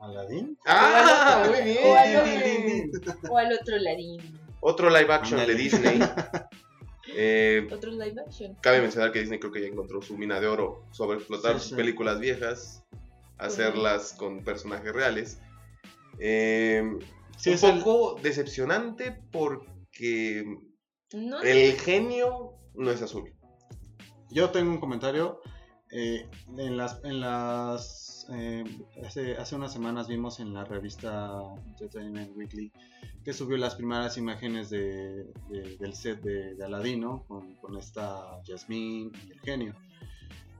¿Aladín? ¡Ah! O Muy al bien. otro- O al otro ladín. Otro live action de Disney. [laughs] Eh, Otro live action. cabe mencionar que Disney creo que ya encontró su mina de oro sobre explotar Sí, películas viejas, hacerlas con personajes reales. Eh, Sí, un es el- poco decepcionante porque No el genio no es azul. Yo tengo un comentario. Eh, en las. En las eh, hace, hace unas semanas vimos en la revista Entertainment Weekly que subió las primeras imágenes de, de- del set de, de Aladino con, con esta Jasmine y el genio.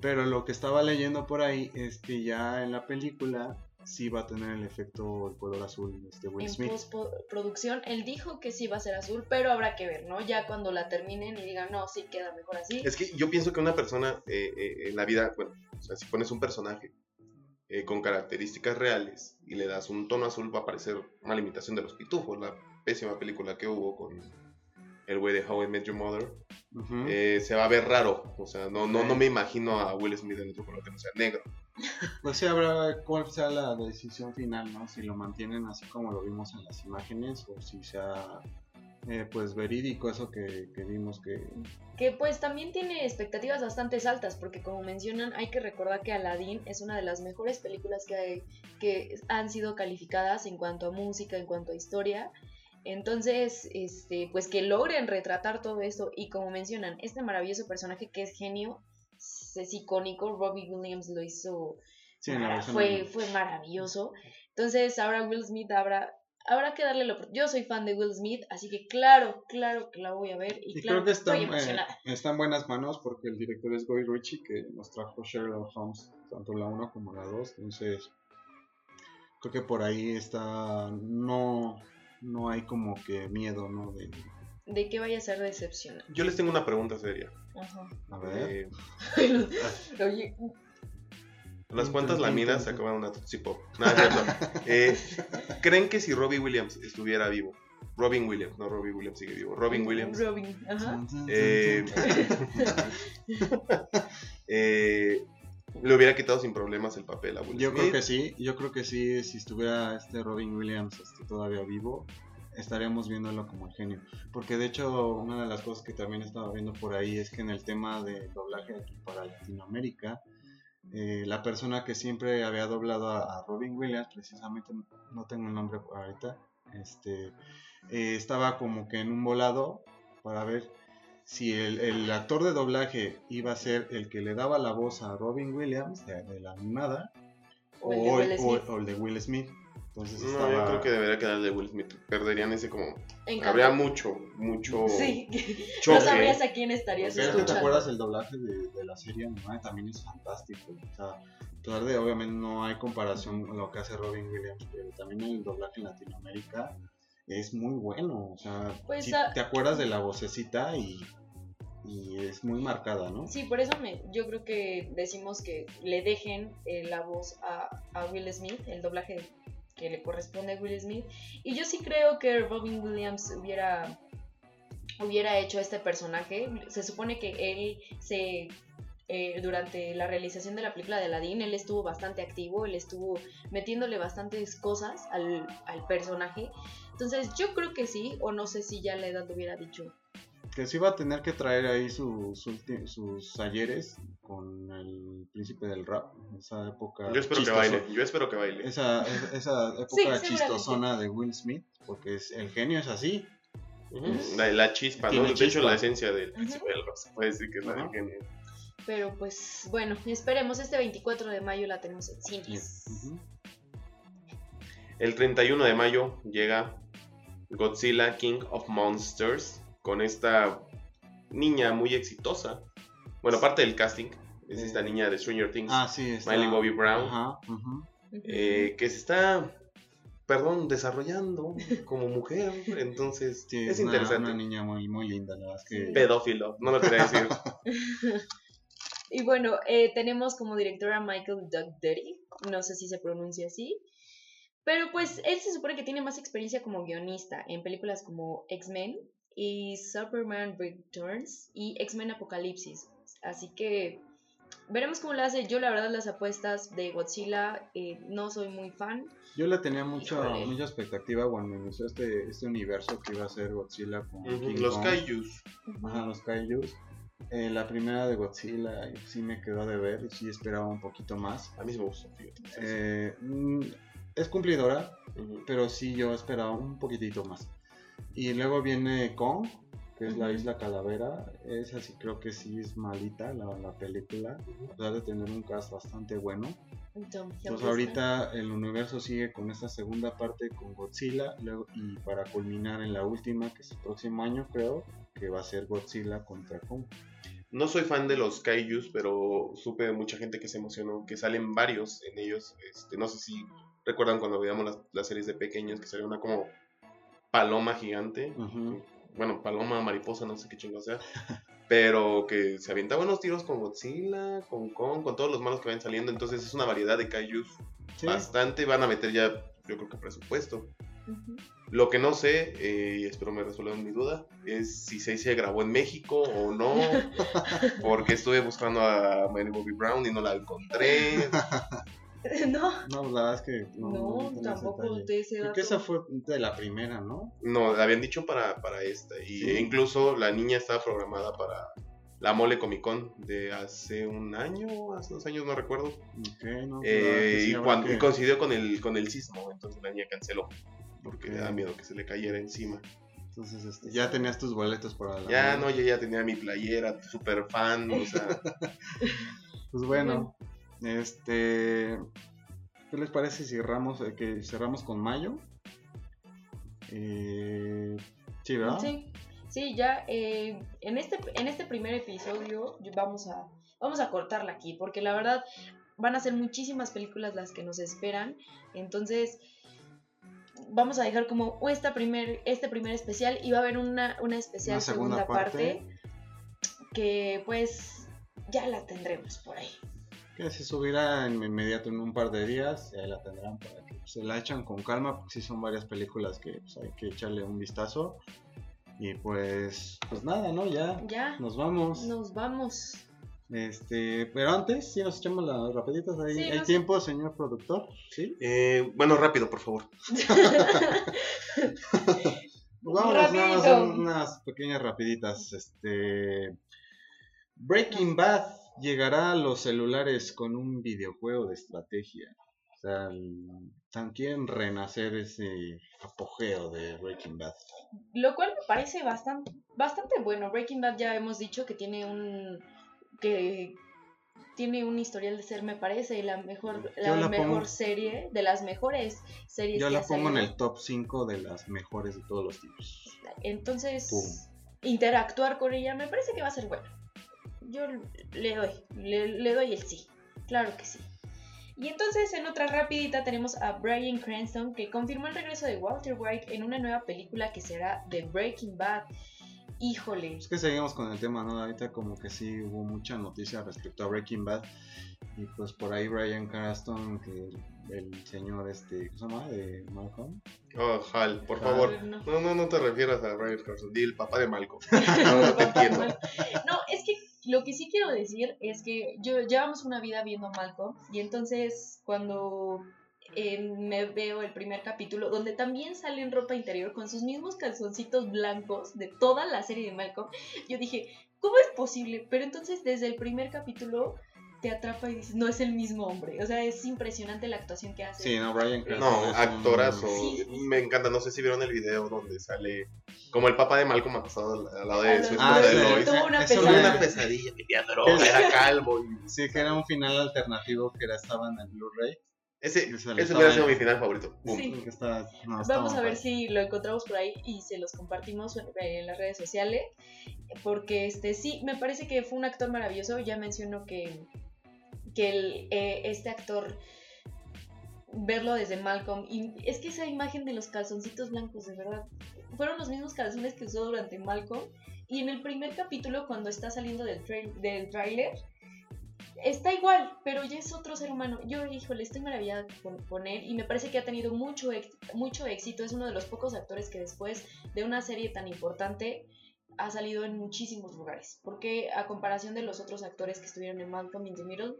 Pero lo que estaba leyendo por ahí es que ya en la película sí va a tener el efecto el color azul este Will en Smith. postproducción, él dijo que sí va a ser azul, pero habrá que ver, ¿no? Ya cuando la terminen y digan, no, sí queda mejor así. Es que yo pienso que una persona eh, eh, en la vida, bueno, o sea, si pones un personaje eh, con características reales y le das un tono azul, va a parecer una limitación de los pitufos, la pésima película que hubo con el güey de How I Met Your Mother. Eh, se va a ver raro, o sea, no, no, no me imagino a Will Smith en otro color que no sea negro. Pues sí, habrá cuál sea la decisión final, ¿no? Si lo mantienen así como lo vimos en las imágenes o si sea eh, pues verídico eso que, que vimos que... Que pues también tiene expectativas bastante altas, porque como mencionan, hay que recordar que Aladdin es una de las mejores películas que, que han sido calificadas en cuanto a música, en cuanto a historia. Entonces, este, pues que logren retratar todo esto y como mencionan, este maravilloso personaje que es genio, es icónico, Robbie Williams lo hizo, Sí, mara- fue, fue maravilloso. Entonces, ahora Will Smith habrá, habrá que darle la opor- Yo soy fan de Will Smith, así que claro, claro que la voy a ver y, Y claro creo que está, estoy eh, emocionada. está en buenas manos porque el director es Guy Ritchie que nos trajo Sherlock Holmes, tanto la 1 como la 2. Entonces, creo que por ahí está. No, no hay como que miedo, ¿no? De, De que vaya a ser decepcionante. Yo les tengo una pregunta seria. Ajá. a ver. Eh, [laughs] Oye, ¿A las cuantas laminas acaban una cierto. Eh, ¿Creen que si Robbie Williams estuviera vivo? Robin Williams, no Robbie Williams sigue vivo. Robin Williams. Robin, ajá. Eh, [laughs] eh, le hubiera quitado sin problemas el papel a Will Yo Smith. creo que sí, yo creo que sí, si estuviera este Robin Williams este, todavía vivo, estaríamos viéndolo como el genio. Porque de hecho, una de las cosas que también estaba viendo por ahí es que en el tema de doblaje aquí para Latinoamérica, eh, la persona que siempre había doblado a, a Robin Williams, precisamente no tengo el nombre ahorita, este, eh, estaba como que en un volado para ver si el, el actor de doblaje iba a ser el que le daba la voz a Robin Williams de, de la animada O el o el de Will Smith. Entonces No, estaba... yo creo que debería quedar de Will Smith. Perderían ese como. Habría mucho, mucho Sí, [laughs] choque. no sabrías a quién estarías Pero es que te acuerdas el doblaje de, de la serie animada también es fantástico. O sea, claro, de- obviamente no hay comparación con lo que hace Robin Williams, pero también el doblaje en Latinoamérica es muy bueno. O sea, Pues, si te acuerdas de la vocecita y, y es muy marcada, ¿no? Sí, por eso me, yo creo que decimos que le dejen eh, la voz a, a Will Smith, el doblaje que le corresponde a Will Smith. Y yo sí creo que Robin Williams hubiera, hubiera hecho este personaje. Se supone que él se... eh, durante la realización de la película de Aladdin, él estuvo bastante activo, él estuvo metiéndole bastantes cosas al, al personaje. Entonces yo creo que sí, o no sé si ya la edad hubiera dicho. Que sí va a tener que traer ahí sus, ulti- sus ayeres con el príncipe del rap, esa época. Yo espero que baile. Yo espero que baile. Esa, es- esa época Sí, chistosona de Will Smith, porque es, el genio es así. La, la chispa, ¿no? Tiene De hecho, chispa. la esencia del príncipe del rock se puede decir que es la del genio. Pero pues bueno, esperemos, este 24 de mayo la tenemos en cines. El 31 de mayo llega Godzilla King of Monsters con esta niña muy exitosa. Bueno, aparte del casting, es esta niña de Stranger Things, Ah, sí, está. Miley Bobby Brown, Ajá, eh, que se está, perdón, desarrollando como mujer. Entonces, Sí, es una- interesante. Una, niña muy, muy linda, la verdad es que. Pedófilo, no lo quería decir. [laughs] [laughs] Y bueno, eh, tenemos como directora a Michael Doug Derry, no sé si se pronuncia así, pero pues él se supone que tiene más experiencia como guionista en películas como X-Men y Superman Returns y X-Men Apocalipsis. Así que veremos cómo lo hace. Yo la verdad las apuestas de Godzilla eh, no soy muy fan. Yo le tenía mucho, Híjole. mucha expectativa cuando inició este, este universo que iba a ser Godzilla con King Los Kong. Kaijus. Ajá, los Kaijus. Eh, la primera de Godzilla sí me quedó de ver, sí esperaba un poquito más. A mí me gustó, fíjate. Eh, mm, es cumplidora, pero sí yo esperaba un poquitito más. Y luego viene Kong, que es la isla calavera. Esa sí creo que sí es malita la, la película, a pesar de tener un cast bastante bueno. Entonces Hiddleston. ahorita el universo sigue con esta segunda parte con Godzilla luego, y para culminar en la última, que es el próximo año creo, que va a ser Godzilla contra Kong. No soy fan de los kaijus, pero supe de mucha gente que se emocionó, que salen varios en ellos. Este, no sé si recuerdan cuando veíamos las, las series de pequeños, que salía una como paloma gigante. Bueno, paloma, mariposa, no sé qué chingo sea. [laughs] Pero que se avienta buenos tiros con Godzilla, con Kong, con todos los malos que vayan saliendo. Entonces es una variedad de kaijus Sí, bastante. Van a meter ya, yo creo que presupuesto. Lo que no sé, eh, y espero me resuelvan mi duda, es si se, se grabó en México o no. [laughs] Porque estuve buscando a Miley Bobby Brown y no la encontré. [laughs] [laughs] no, no, la verdad es que no, no, tampoco de ese Creo que esa fue de la primera, ¿no? No, la habían dicho para, para esta. Y Sí. incluso la niña estaba programada para la Mole Comic Con de hace un año, hace dos años, no recuerdo. Ok, no, Eh, y, cuando, que- y coincidió con el, con el sismo, entonces la niña canceló. porque le da miedo que se le cayera encima. Entonces, este, ya tenías tus boletos para la. Ya no, yo ya tenía mi playera, super fan, o sea, [laughs] Pues bueno, este. ¿Qué les parece si cerramos, eh, que cerramos con mayo? Eh, sí, ¿verdad? Sí, sí, ya eh, en, este, en este primer episodio vamos a, vamos a cortarla aquí, porque la verdad van a ser muchísimas películas las que nos esperan. Entonces, vamos a dejar como esta primer, este primer especial y va a haber una, una especial Una segunda segunda, parte. parte. que pues ya la tendremos por ahí. Que se subirá en inmediato en un par de días. Y ahí la tendrán para que se la echan con calma, porque sí son varias películas que pues, hay que echarle un vistazo. Y pues, pues nada, ¿no? Ya Ya, nos vamos. nos vamos. Este, pero antes, sí nos echamos las rapiditas ahí. Sí, ¿Hay nos- tiempo, señor productor? ¿Sí? eh, bueno, rápido, por favor. [laughs] Más Rapidito. un- unas pequeñas rapiditas. Este Breaking Bad llegará a los celulares con un videojuego de estrategia. O sea, tan quieren renacer ese apogeo de Breaking Bad. Lo cual me parece bastante, bastante bueno. Breaking Bad ya hemos dicho que tiene un que tiene un historial de ser, me parece, la mejor, la la mejor pongo- serie, de las mejores series Yo que la pongo en el top 5 de las mejores de todos los tipos. Entonces, Pum. interactuar con ella me parece que va a ser bueno. Yo le doy, le, le doy el sí. Claro que sí. Y entonces en otra rapidita tenemos a Brian Cranston que confirmó el regreso de Walter White en una nueva película que será The Breaking Bad. Híjole, Es que seguimos con el tema, ¿no? Ahorita como que sí hubo mucha noticia respecto a Breaking Bad. Y pues por ahí Brian Cranston, que el señor este, ¿cómo se llama? De Malcolm. Oh, Hal, por Hal. favor. no. No, no, no te refieras a Ryan Carson, di el papá de Malcolm. [laughs] No, No, te entiendo. [laughs] No, es lo que sí quiero decir es que yo llevamos una vida viendo Malcolm y entonces cuando eh, me veo el primer capítulo donde también sale en ropa interior con sus mismos calzoncitos blancos de toda la serie de Malcolm, yo dije, ¿cómo es posible? Pero entonces desde el primer capítulo te atrapa y dices, no es el mismo hombre. O sea, es impresionante la actuación que hace. Sí, no, Brian Cranston. No, es actorazo. Sí. Me encanta. No sé si vieron el video donde sale como el papá de Malcolm acostado al al lado de su Ah, esposa de sí, Lois. tuvo una pesadilla. una pesadilla, tenía droga, era calvo. y- [laughs] Sí, que era un final alternativo que era, estaba en el Blu-ray. Ese, ese hubiera sido mi final favorito. Sí. No, Vamos a ver si lo encontramos por ahí y se los compartimos en, en las redes sociales. Porque este sí, me parece que fue un actor maravilloso. Ya menciono que, que el, eh, este actor, verlo desde Malcolm, y es que esa imagen de los calzoncitos blancos, de verdad, fueron los mismos calzones que usó durante Malcolm. Y en el primer capítulo, cuando está saliendo del, del tráiler, está igual, pero ya es otro ser humano. Yo, híjole, estoy maravillada con, con él y me parece que ha tenido mucho, mucho éxito. Es uno de los pocos actores que después de una serie tan importante ha salido en muchísimos lugares. Porque a comparación de los otros actores que estuvieron en Malcolm in the Middle,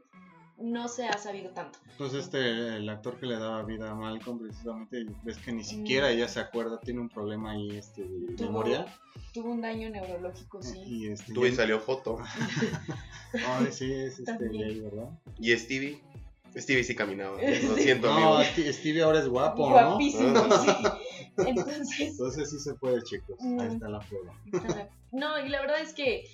no se ha sabido tanto. Pues este, el actor que le daba vida a Malcolm, precisamente, ves que Mm. ni siquiera ella se acuerda, tiene un problema ahí este, de Tuvo- memoria. Tuvo un daño neurológico, sí. Y este, Tuve y salió foto. [laughs] Ay, sí, es este gay, ¿verdad? Y Stevie. Stevie sí caminaba. [laughs] Lo siento, No, amigo. Stevie ahora es guapo, Guapísimo, ¿no? sí. [laughs] Entonces, Entonces sí se puede, chicos. Ahí Mm. está la prueba. No, y la verdad es que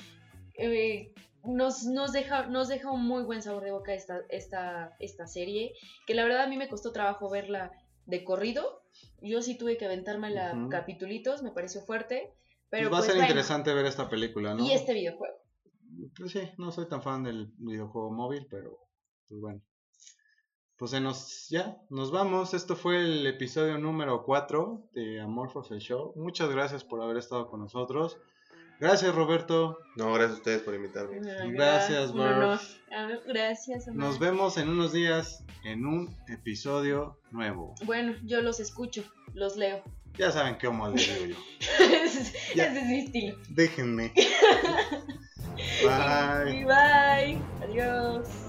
eh, nos, nos, deja, nos deja un muy buen sabor de boca esta, esta, esta serie, que la verdad a mí me costó trabajo verla de corrido. Yo sí tuve que aventármela Ujú. capitulitos, me pareció fuerte. Pero Pues va a pues, ser bueno, interesante ver esta película, ¿no? Y este videojuego. Pues sí, no soy tan fan del videojuego móvil, pero pues bueno. Pues se nos, ya, nos vamos. Esto fue el episodio número 4 de Amorphos el Show. Muchas gracias por haber estado con nosotros. Gracias, Roberto. No, gracias a ustedes por invitarme. Gracias. Ah, Gracias. Omar. Nos vemos en unos días en un episodio nuevo. Bueno, yo los escucho, los leo. Ya saben qué les digo yo. [laughs] Ese Ya. es mi estilo. Déjenme. [laughs] Bye. Bye. Adiós.